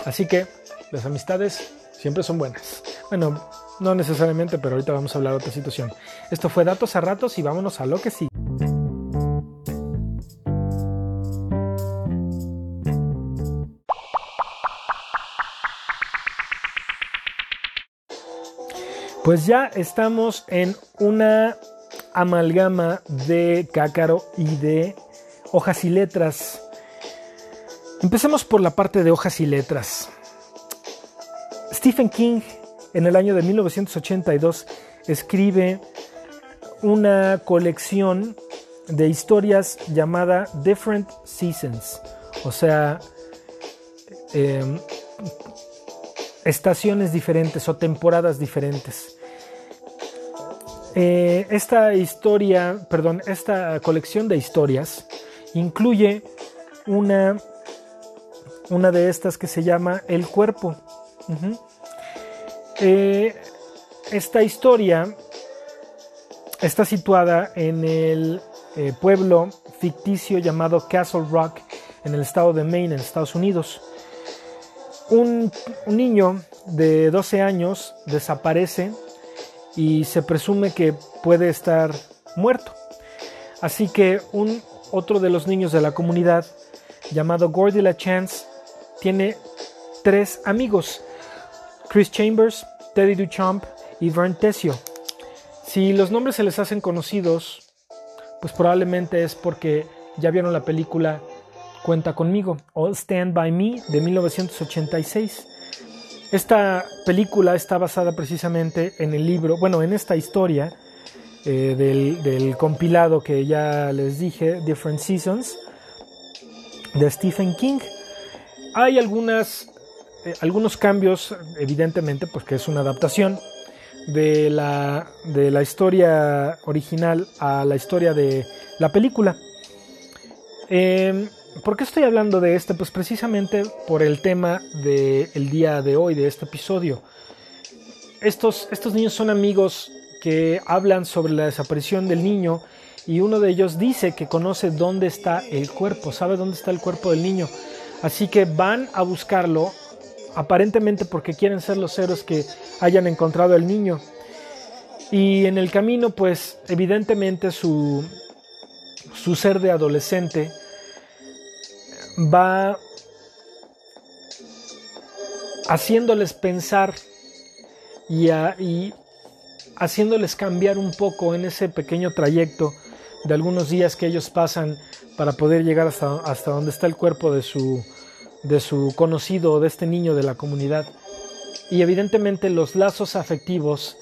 Así que las amistades siempre son buenas. Bueno, no necesariamente, pero ahorita vamos a hablar de otra situación. Esto fue Datos a Ratos y vámonos a lo que sigue. Pues ya estamos en una amalgama de cácaro y de hojas y letras. Empecemos por la parte de hojas y letras. Stephen King en el año de 1982 escribe una colección de historias llamada Different Seasons, o sea, em, estaciones diferentes o temporadas diferentes. Eh, esta historia, perdón, esta colección de historias incluye una, una de estas que se llama El cuerpo. Eh, esta historia está situada en el eh, pueblo ficticio llamado Castle Rock en el estado de Maine, en Estados Unidos. Un, niño de 12 años desaparece y se presume que puede estar muerto. Así que un otro de los niños de la comunidad, llamado Gordy LaChance, tiene tres amigos, Chris Chambers, Teddy Duchamp y Vern Tessio. Si los nombres se les hacen conocidos, pues probablemente es porque ya vieron la película Cuenta conmigo o Stand By Me de 1986. Esta película está basada precisamente en el libro, bueno, en esta historia eh, del, compilado que ya les dije, Different Seasons, de Stephen King. Hay algunas, eh, algunos cambios, evidentemente, porque es una adaptación de la, de la historia original a la historia de la película. Em, ¿Por qué estoy hablando de este? Pues precisamente por el tema del día de hoy, de este episodio. Estos, estos niños son amigos que hablan sobre la desaparición del niño y uno de ellos dice que conoce dónde está el cuerpo, sabe dónde está el cuerpo del niño. Así que van a buscarlo, aparentemente porque quieren ser los héroes que hayan encontrado al niño. Y en el camino, pues evidentemente su, su ser de adolescente va haciéndoles pensar y, y haciéndoles cambiar un poco en ese pequeño trayecto de algunos días que ellos pasan para poder llegar hasta, hasta donde está el cuerpo de su, de su conocido o de este niño de la comunidad. Y evidentemente los lazos afectivos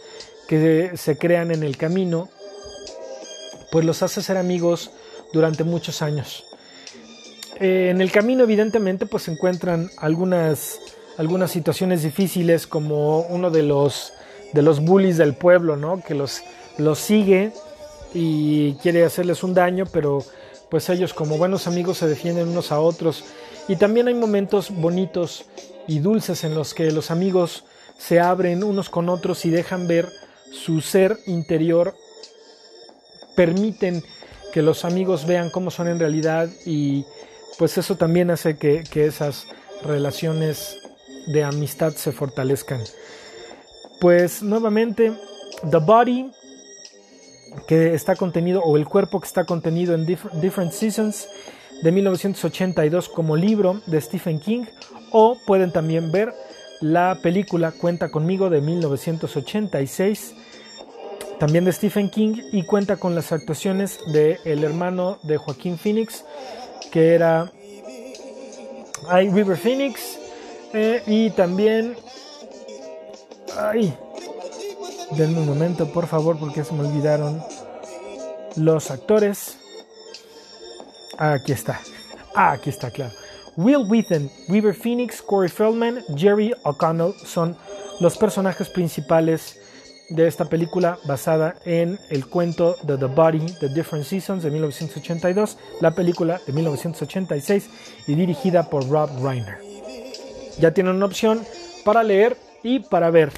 que se crean en el camino, pues los hace ser amigos durante muchos años. Eh, en el camino evidentemente pues se encuentran algunas, algunas situaciones difíciles como uno de los de los bullies del pueblo, ¿no? Que los, los sigue y quiere hacerles un daño, pero pues ellos como buenos amigos se defienden unos a otros. Y también hay momentos bonitos y dulces en los que los amigos se abren unos con otros y dejan ver su ser interior, permiten que los amigos vean cómo son en realidad y pues eso también hace que, que esas relaciones de amistad se fortalezcan. Pues nuevamente, The Body, que está contenido, o el cuerpo que está contenido en Different Seasons de 1982 como libro de Stephen King, o pueden también ver la película Cuenta conmigo de 1986, también de Stephen King, y cuenta con las actuaciones del el hermano de Joaquín Phoenix, que era River Phoenix, eh, y también Ay, denme un momento, por favor, porque se me olvidaron los actores. Aquí está. Aquí está, claro. Will Wheaton, Weaver Phoenix, Corey Feldman, Jerry O'Connell son los personajes principales de esta película basada en el cuento de The Body, The Different Seasons de 1982, la película de 1986 y dirigida por Rob Reiner. Ya tienen una opción para leer y para ver.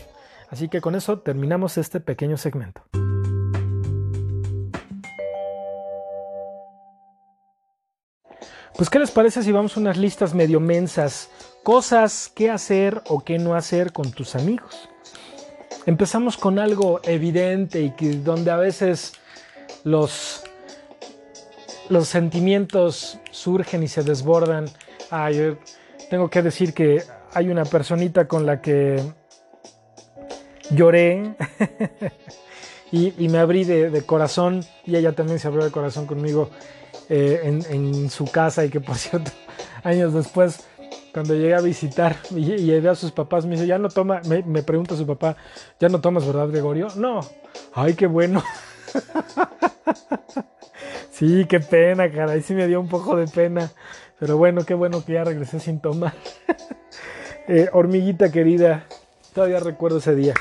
Así que con eso terminamos este pequeño segmento. Pues, ¿qué les parece si vamos a unas listas medio mensas? Cosas que hacer o qué no hacer con tus amigos. Empezamos con algo evidente y que donde a veces los, los sentimientos surgen y se desbordan. Ah, tengo que decir que hay una personita con la que lloré y, me abrí de, corazón y ella también se abrió de corazón conmigo eh, en, su casa y que por cierto años después cuando llegué a visitar y, y a sus papás me dice ya no toma me, pregunta su papá ya no tomas verdad Gregorio no ay qué bueno Sí, qué pena, cara. Ahí sí me dio un poco de pena. Pero bueno, qué bueno que ya regresé sin tomar. Eh, hormiguita querida, todavía recuerdo ese día.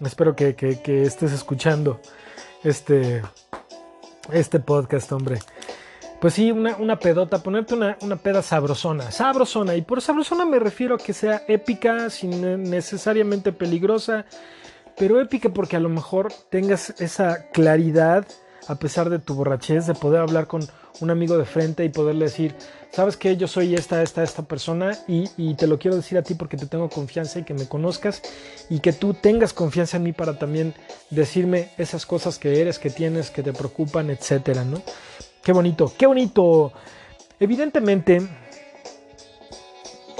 Espero que, estés escuchando este, este podcast, hombre. Pues sí, una, pedota, ponerte una, una, peda sabrosona, sabrosona. Y por sabrosona me refiero a que sea épica, sin necesariamente peligrosa, pero épica porque a lo mejor tengas esa claridad, a pesar de tu borrachez, de poder hablar con un amigo de frente y poderle decir, sabes que yo soy esta, esta, esta persona y, te lo quiero decir a ti porque te tengo confianza y que me conozcas y que tú tengas confianza en mí para también decirme esas cosas que eres, que tienes, que te preocupan, etcétera, ¿no? Qué bonito, qué bonito. Evidentemente,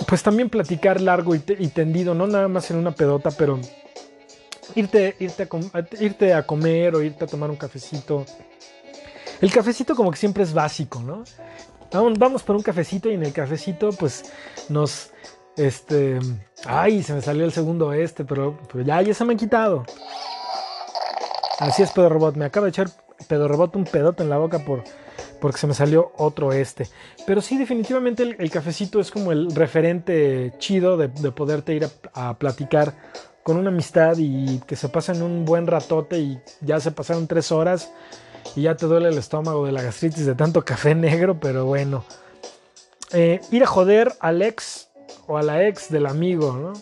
pues también platicar largo y, tendido, no nada más en una pedota, pero irte, irte, a, irte a comer o irte a tomar un cafecito. El cafecito como que siempre es básico, ¿no? Vamos, por un cafecito y en el cafecito pues nos... Este... Ay, se me salió el segundo este, pero, ya, ya se me han quitado. Así es, Pedro Robot. Me acaba de echar Pedro Robot un pedote en la boca por, porque se me salió otro este. Pero sí, definitivamente el, cafecito es como el referente chido de, poderte ir a, platicar con una amistad y que se pasen un buen ratote y ya se pasaron tres horas y ya te duele el estómago de la gastritis de tanto café negro, pero bueno. Eh, ir a joder al ex o a la ex del amigo, ¿no?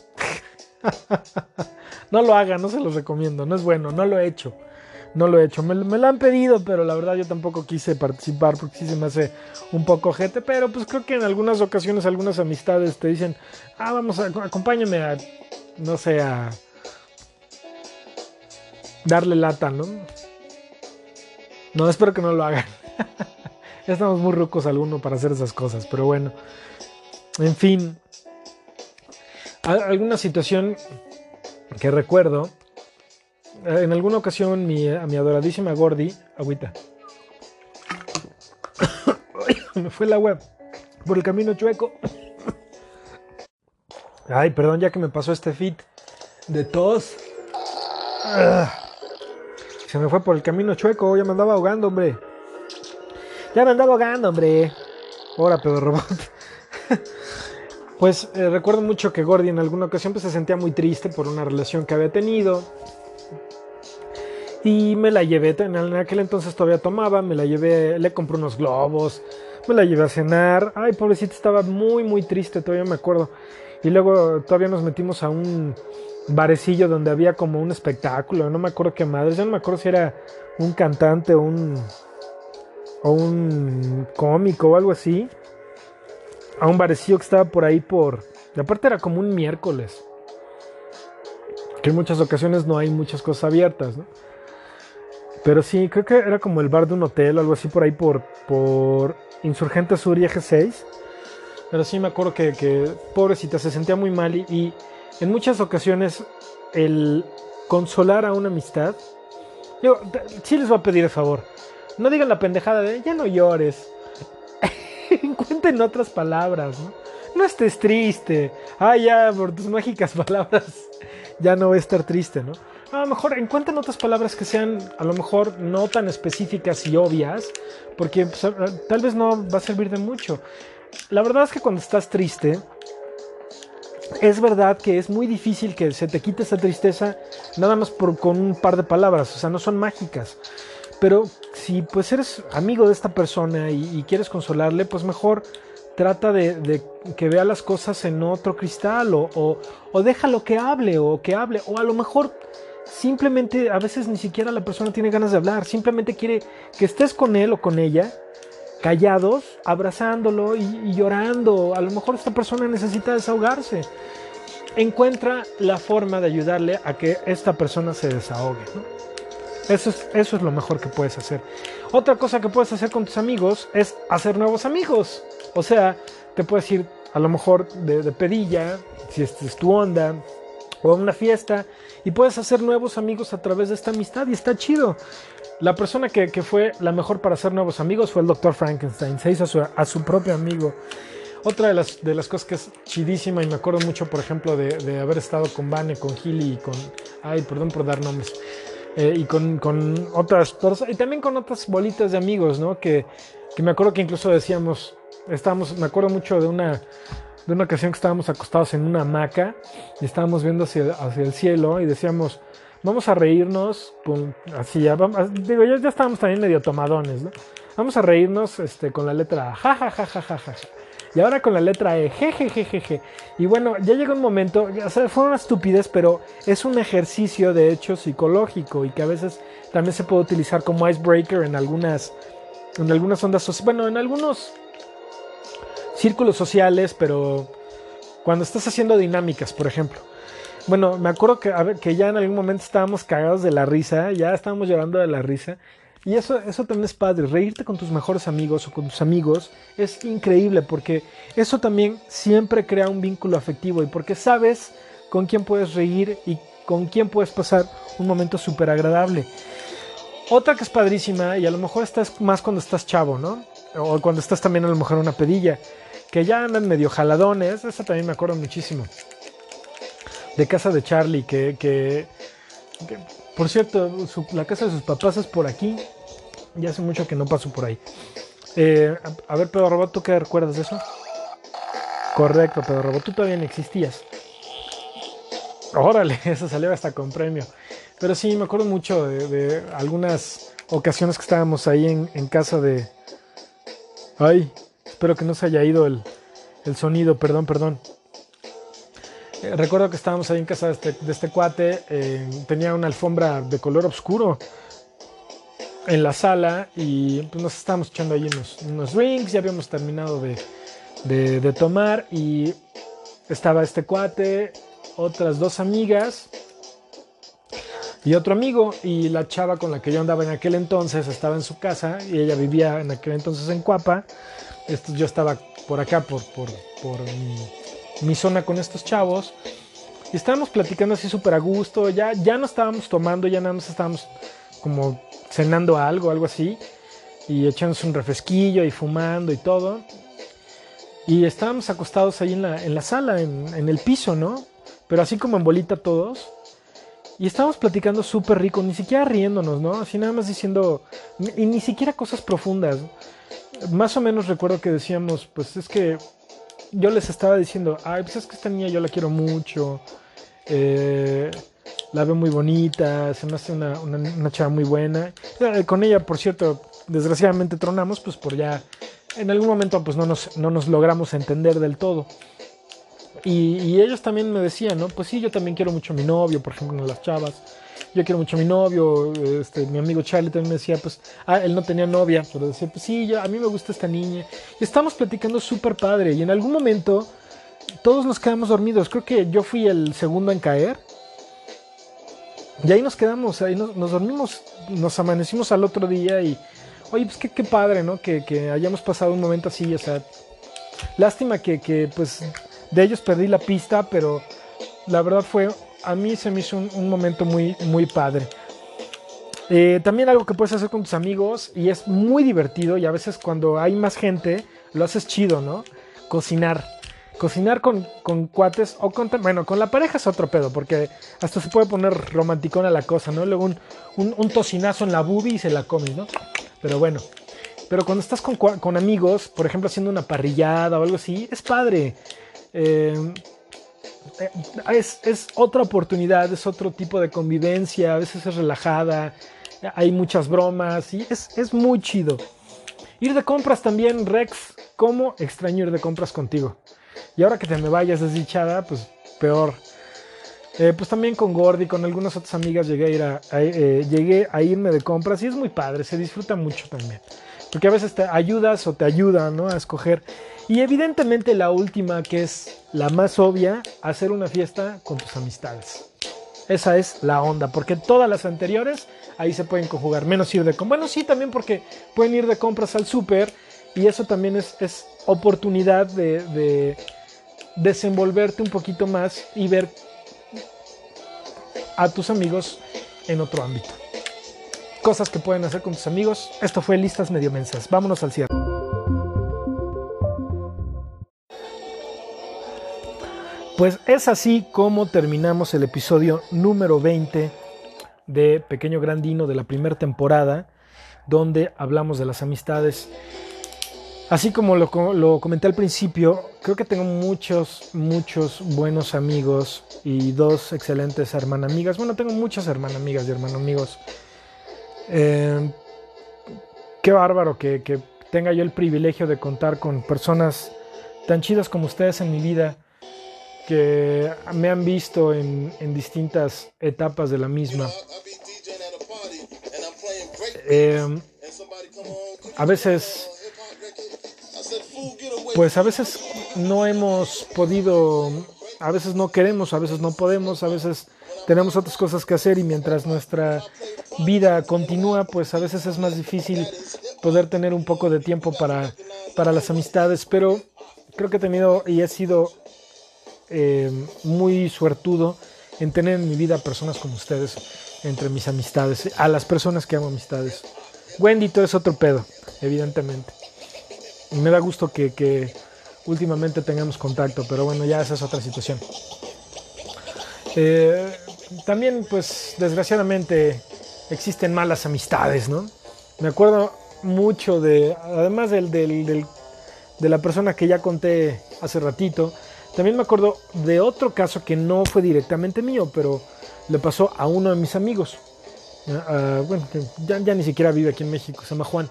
no lo hagan, no se los recomiendo, no es bueno, no lo he hecho. No lo he hecho, me, lo han pedido, pero la verdad yo tampoco quise participar porque sí se me hace un poco jete, pero pues creo que en algunas ocasiones algunas amistades te dicen, ah, vamos, a, acompáñame a, no sé, a darle lata, ¿no? No, espero que no lo hagan. ya estamos muy rucos alguno para hacer esas cosas, pero bueno. En fin. Alguna situación que recuerdo. Eh, en alguna ocasión mi, a mi adoradísima Gordy, agüita. Me fue la web por el camino chueco. Ay, perdón, ya que me pasó este fit de tos. Ah. Se me fue por el camino chueco, ya me andaba ahogando, hombre. Ya me andaba ahogando, hombre. Ahora, Pedro Robot. pues eh, recuerdo mucho que Gordy en alguna ocasión pues, se sentía muy triste por una relación que había tenido. Y me la llevé, en aquel entonces todavía tomaba, me la llevé, le compré unos globos, me la llevé a cenar. Ay, pobrecita, estaba muy, muy triste, todavía me acuerdo. Y luego todavía nos metimos a un barecillo donde había como un espectáculo, no me acuerdo qué madre, yo no me acuerdo si era un cantante o un, o un cómico o algo así, a un barecillo que estaba por ahí por, aparte era como un miércoles, que en muchas ocasiones no hay muchas cosas abiertas, ¿no? Pero sí, creo que era como el bar de un hotel o algo así por ahí por, por Insurgente Sur y Eje 6. Pero sí me acuerdo que, pobrecita se sentía muy mal y en muchas ocasiones el consolar a una amistad, yo sí les voy a pedir el favor, no digan la pendejada de ya no llores, encuentren otras palabras, ¿no? No estés triste, ah ya, por tus mágicas palabras ya no voy a estar triste, ¿no? A lo mejor encuentren otras palabras que sean a lo mejor no tan específicas y obvias, porque pues, tal vez no va a servir de mucho. La verdad es que cuando estás triste, es verdad que es muy difícil que se te quite esa tristeza nada más por, con un par de palabras, o sea, no son mágicas. Pero si pues eres amigo de esta persona y, quieres consolarle, pues mejor trata de, que vea las cosas en otro cristal o, o, o déjalo que hable o que hable o a lo mejor simplemente a veces ni siquiera la persona tiene ganas de hablar, simplemente quiere que estés con él o con ella callados, abrazándolo y, llorando. A lo mejor esta persona necesita desahogarse. Encuentra la forma de ayudarle a que esta persona se desahogue. Eso, es, eso es lo mejor que puedes hacer. Otra cosa que puedes hacer con tus amigos es hacer nuevos amigos. O sea, te puedes ir a lo mejor de, pedilla, si es tu onda, o a una fiesta, y puedes hacer nuevos amigos a través de esta amistad y está chido. La persona que, fue la mejor para hacer nuevos amigos fue el Dr. Frankenstein. Se hizo a su, propio amigo. Otra de las, de las cosas que es chidísima, y me acuerdo mucho, por ejemplo, de, haber estado con Vane, con Gilly y con. Ay, perdón por dar nombres. eh, y con, con otras personas, y también con otras bolitas de amigos, ¿no? Que, que me acuerdo que incluso decíamos, estábamos, me acuerdo mucho de una, de una ocasión que estábamos acostados en una hamaca y estábamos viendo hacia, el cielo y decíamos, vamos a reírnos con, así, ya, digo, ya, estábamos también medio tomadones, ¿no? Vamos a reírnos este, con la letra ja, ja, ja, ja, ja, ja. Y ahora con la letra E, jejejeje. Y bueno, ya llega un momento, o sea, fue una estupidez, pero es un ejercicio de hecho psicológico y que a veces también se puede utilizar como icebreaker en algunas, en algunas ondas sociales, bueno, en algunos círculos sociales, pero cuando estás haciendo dinámicas, por ejemplo. Bueno, me acuerdo que, que ya en algún momento estábamos cagados de la risa, ya estábamos llorando de la risa. Y eso, eso también es padre, reírte con tus mejores amigos o con tus amigos es increíble porque eso también siempre crea un vínculo afectivo y porque sabes con quién puedes reír y con quién puedes pasar un momento súper agradable. Otra que es padrísima y a lo mejor estás más cuando estás chavo, ¿no? O cuando estás también a lo mejor en una pedilla, que ya andan medio jaladones, esa también me acuerdo muchísimo. De casa de Charlie, que, que, por cierto, la casa de sus papás es por aquí. Ya hace mucho que no paso por ahí. Eh, a, ver, Pedro Robot, ¿tú qué recuerdas de eso? Correcto, Pedro Robot, tú todavía existías. Órale, eso salió hasta con premio. Pero sí, me acuerdo mucho de, de algunas ocasiones que estábamos ahí en, en, casa de... Ay, espero que no se haya ido el, el sonido, perdón, perdón. Eh, recuerdo que estábamos ahí en casa de este, este cuate, eh, tenía una alfombra de color oscuro en la sala y pues, nos estábamos echando ahí unos, unos ya habíamos terminado de, de, de, tomar y estaba este cuate, otras dos amigas y otro amigo y la chava con la que yo andaba en aquel entonces estaba en su casa y ella vivía en aquel entonces en Cuapa, Esto, yo estaba por acá, por, por, por mi zona con estos chavos. Y estábamos platicando así súper a gusto. Ya, ya no estábamos tomando, ya nada más estábamos como cenando algo, algo así. Y echándose un refresquillo y fumando y todo. Y estábamos acostados ahí en la, en la sala, en, en el piso, ¿no? Pero así como en bolita todos. Y estábamos platicando súper rico, ni siquiera riéndonos, ¿no? Así nada más diciendo, y ni siquiera cosas profundas. Más o menos recuerdo que decíamos, pues es que yo les estaba diciendo, ay, pues es que esta niña yo la quiero mucho, eh, la veo muy bonita, se me hace una, una, chava muy buena. Eh, con ella, por cierto, desgraciadamente tronamos, pues por ya, en algún momento pues no nos, no nos logramos entender del todo. Y, ellos también me decían, ¿no? Pues sí, yo también quiero mucho a mi novio, por ejemplo, las chavas. Yo quiero mucho a mi novio, este, mi amigo Charlie también me decía, pues, ah, él no tenía novia, pero decía, pues sí, a mí me gusta esta niña. Y estamos platicando súper padre y en algún momento todos nos quedamos dormidos. Creo que yo fui el segundo en caer. Y ahí nos quedamos, ahí nos, dormimos, nos amanecimos al otro día y, oye, pues qué, padre, ¿no? Que, hayamos pasado un momento así, o sea, lástima que pues de ellos perdí la pista, pero la verdad fue, a mí se me hizo un, momento muy, muy padre. Eh, también algo que puedes hacer con tus amigos y es muy divertido y a veces cuando hay más gente lo haces chido, ¿no? Cocinar. Cocinar con, con cuates o con... Bueno, con la pareja es otro pedo porque hasta se puede poner romanticona la cosa, ¿no? Luego un, un, tocinazo en la boobie y se la comes, ¿no? Pero bueno. Pero cuando estás con, con amigos, por ejemplo haciendo una parrillada o algo así, es padre. Eh, es, es, otra oportunidad, es otro tipo de convivencia, a veces es relajada, hay muchas bromas y es, es muy chido. Ir de compras también, Rex, ¿cómo extraño ir de compras contigo? Y ahora que te me vayas desdichada, pues peor. Eh, pues también con Gordy, con algunas otras amigas llegué a, ir a, eh, llegué a irme de compras y es muy padre, se disfruta mucho también. Porque a veces te ayudas o te ayuda ¿no? a escoger y evidentemente la última, que es la más obvia, hacer una fiesta con tus amistades. Esa es la onda, porque todas las anteriores ahí se pueden conjugar, menos ir de compras. Bueno, sí, también porque pueden ir de compras al súper y eso también es, oportunidad de, de, desenvolverte un poquito más y ver a tus amigos en otro ámbito. Cosas que pueden hacer con tus amigos. Esto fue Listas Medio Mensas. Vámonos al cierre. Pues es así como terminamos el episodio número 20 de Pequeño Grandino de la primera temporada, donde hablamos de las amistades. Así como lo, comenté al principio, creo que tengo muchos, muchos buenos amigos y dos excelentes hermanas amigas. Bueno, tengo muchas hermanas amigas y hermanos amigos. Eh, qué bárbaro que, que tenga yo el privilegio de contar con personas tan chidas como ustedes en mi vida que me han visto en, distintas etapas de la misma. Eh, a veces, pues a veces no hemos podido, a veces no queremos, a veces no podemos, a veces tenemos otras cosas que hacer y mientras nuestra vida continúa, pues a veces es más difícil poder tener un poco de tiempo para, para las amistades, pero creo que he tenido y he sido eh, muy suertudo en tener en mi vida personas como ustedes entre mis amistades, a las personas que amo amistades. Wendy todo es otro pedo, evidentemente. Y me da gusto que, que últimamente tengamos contacto, pero bueno, ya esa es otra situación. Eh, también, pues, desgraciadamente existen malas amistades, ¿no? Me acuerdo mucho de, además del, del, de la persona que ya conté hace ratito, también me acuerdo de otro caso que no fue directamente mío, pero le pasó a uno de mis amigos. Uh, bueno, ya, ya, ni siquiera vive aquí en México, se llama Juan.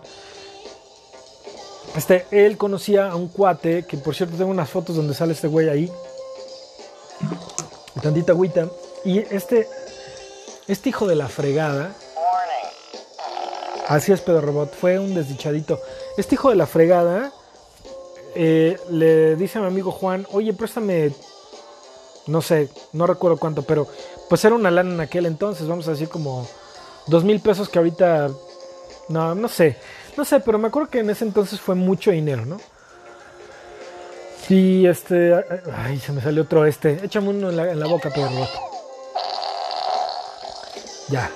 Este, él conocía a un cuate, que por cierto tengo unas fotos donde sale este güey ahí. Tantita agüita. Y este, este hijo de la fregada. Así es, Pedro Robot, fue un desdichadito. Este hijo de la fregada eh, le dice a mi amigo Juan, oye, préstame, no sé, no recuerdo cuánto, pero pues era una lana en aquel entonces, vamos a decir como dos mil pesos que ahorita, no, no sé, no sé, pero me acuerdo que en ese entonces fue mucho dinero, ¿no? Y este, ay, se me salió otro este, échame uno en la, en la boca, Robot. Ya.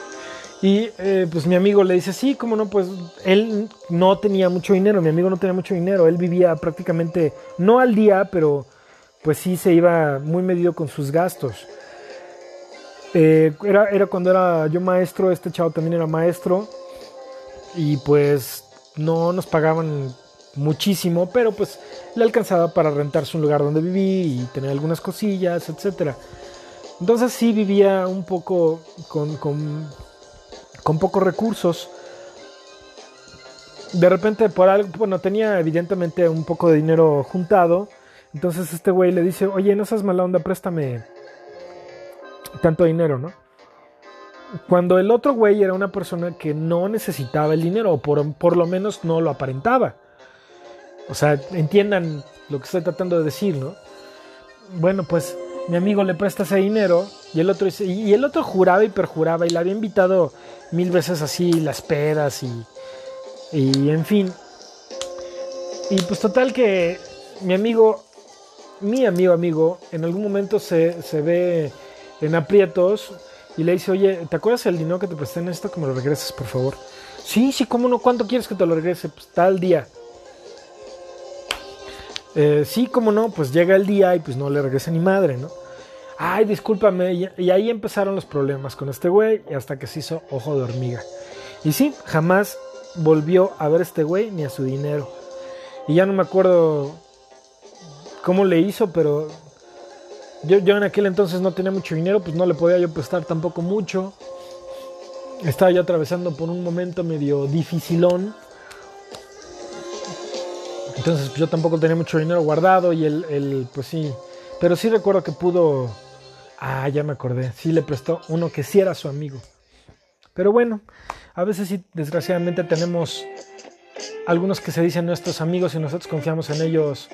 Y eh, pues mi amigo le dice, sí, cómo no, pues él no tenía mucho dinero, mi amigo no tenía mucho dinero, él vivía prácticamente, no al día, pero pues sí se iba muy medido con sus gastos. Eh, era, era cuando era yo maestro, este chavo también era maestro, y pues no nos pagaban muchísimo, pero pues le alcanzaba para rentarse un lugar donde vivir y tener algunas cosillas, etcétera. Entonces sí vivía un poco con con pocos recursos. De repente, por algo, bueno, tenía evidentemente un poco de dinero juntado. Entonces este güey le dice, oye, no seas mala onda, préstame tanto dinero, ¿no? Cuando el otro güey era una persona que no necesitaba el dinero, o por, por lo menos no lo aparentaba. O sea, entiendan lo que estoy tratando de decir, ¿no? Bueno, pues mi amigo le presta ese dinero y el otro y el otro juraba y perjuraba y le había invitado mil veces así las pedas y, y en fin. Y pues total que mi amigo, mi amigo amigo, en algún momento se, se ve en aprietos y le dice, oye, ¿te acuerdas el dinero que te presté en esto? Que me lo regreses, por favor. Sí, sí, ¿cómo no? ¿Cuánto quieres que te lo regrese? Pues tal día. Eh, sí, cómo no, pues llega el día y pues no le regresa ni madre, ¿no? Ay, discúlpame. Y, ahí empezaron los problemas con este güey y hasta que se hizo ojo de hormiga. Y sí, jamás volvió a ver a este güey ni a su dinero. Y ya no me acuerdo cómo le hizo, pero yo, yo en aquel entonces no tenía mucho dinero, pues no le podía yo prestar tampoco mucho. Estaba yo atravesando por un momento medio dificilón. Entonces pues, yo tampoco tenía mucho dinero guardado y él, pues sí. Pero sí recuerdo que pudo... Ah, ya me acordé. Sí le prestó uno que sí era su amigo. Pero bueno, a veces sí, desgraciadamente tenemos algunos que se dicen nuestros amigos y nosotros confiamos en ellos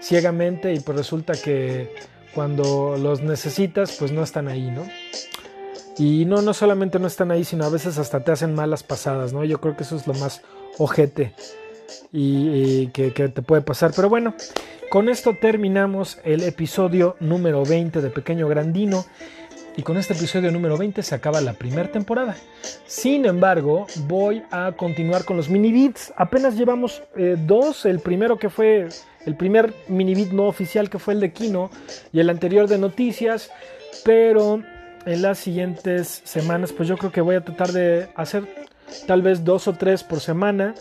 ciegamente y pues resulta que cuando los necesitas pues no están ahí, ¿no? Y no, no solamente no están ahí, sino a veces hasta te hacen malas pasadas, ¿no? Yo creo que eso es lo más ojete y, que, te puede pasar. Pero bueno, con esto terminamos el episodio número 20 de Pequeño Grandino. Y con este episodio número 20 se acaba la primera temporada. Sin embargo, voy a continuar con los mini beats. Apenas llevamos eh, dos. El primero que fue el primer mini beat no oficial que fue el de Kino y el anterior de noticias. Pero en las siguientes semanas, pues yo creo que voy a tratar de hacer tal vez dos o tres por semana,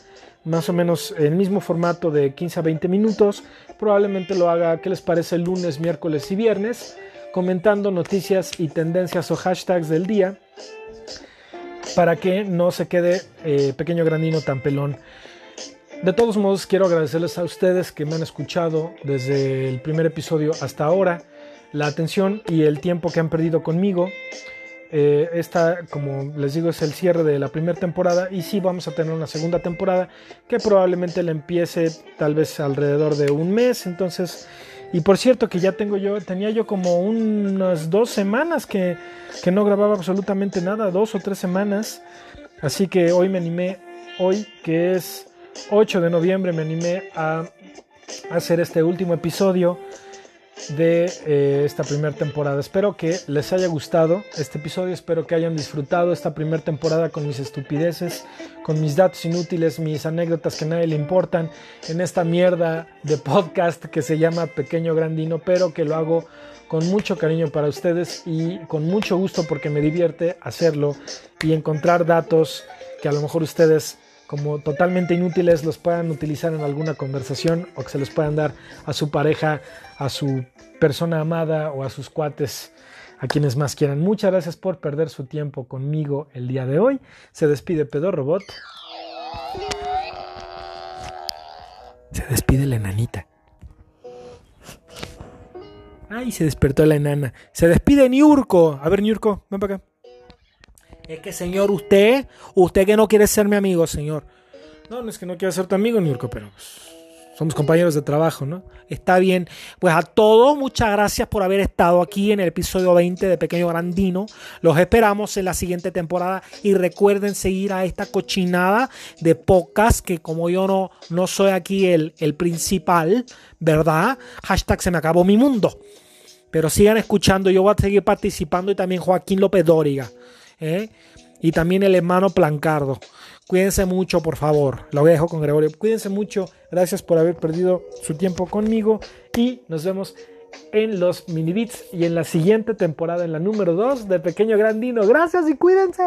más o menos el mismo formato de 15 a 20 minutos. Probablemente lo haga, ¿qué les parece? Lunes, miércoles y viernes, comentando noticias y tendencias o hashtags del día para que no se quede eh, pequeño grandino tan pelón. De todos modos, quiero agradecerles a ustedes que me han escuchado desde el primer episodio hasta ahora, la atención y el tiempo que han perdido conmigo. Eh, esta, como les digo, es el cierre de la primera temporada y sí vamos a tener una segunda temporada que probablemente le empiece tal vez alrededor de un mes. Entonces, y por cierto que ya tengo yo, tenía yo como unas dos semanas que, que no grababa absolutamente nada, dos o tres semanas. Así que hoy me animé, hoy que es 8 de noviembre me animé a hacer este último episodio de eh, esta primera temporada. Espero que les haya gustado este episodio, espero que hayan disfrutado esta primera temporada con mis estupideces, con mis datos inútiles, mis anécdotas que a nadie le importan, en esta mierda de podcast que se llama Pequeño Grandino, pero que lo hago con mucho cariño para ustedes y con mucho gusto porque me divierte hacerlo y encontrar datos que a lo mejor ustedes como totalmente inútiles los puedan utilizar en alguna conversación o que se los puedan dar a su pareja, a su persona amada o a sus cuates, a quienes más quieran. Muchas gracias por perder su tiempo conmigo el día de hoy. Se despide Pedro Robot. Se despide la enanita. Ay, se despertó la enana. Se despide Niurko. A ver, Niurko, ven para acá. Es que, señor, usted, usted que no quiere ser mi amigo, señor. No, no es que no quiera ser tu amigo, Niurko, pero pues, somos compañeros de trabajo, ¿no? Está bien. Pues a todos, muchas gracias por haber estado aquí en el episodio 20 de Pequeño Grandino. Los esperamos en la siguiente temporada y recuerden seguir a esta cochinada de podcast que como yo no, no soy aquí el, el principal, ¿verdad? Hashtag se me acabó mi mundo. Pero sigan escuchando, yo voy a seguir participando y también Joaquín López Dóriga. ¿eh? Y también el hermano Plancardo. Cuídense mucho, por favor. Lo dejo con Gregorio. Cuídense mucho. Gracias por haber perdido su tiempo conmigo. Y nos vemos en los mini beats y en la siguiente temporada, en la número 2 de Pequeño Grandino. Gracias y cuídense.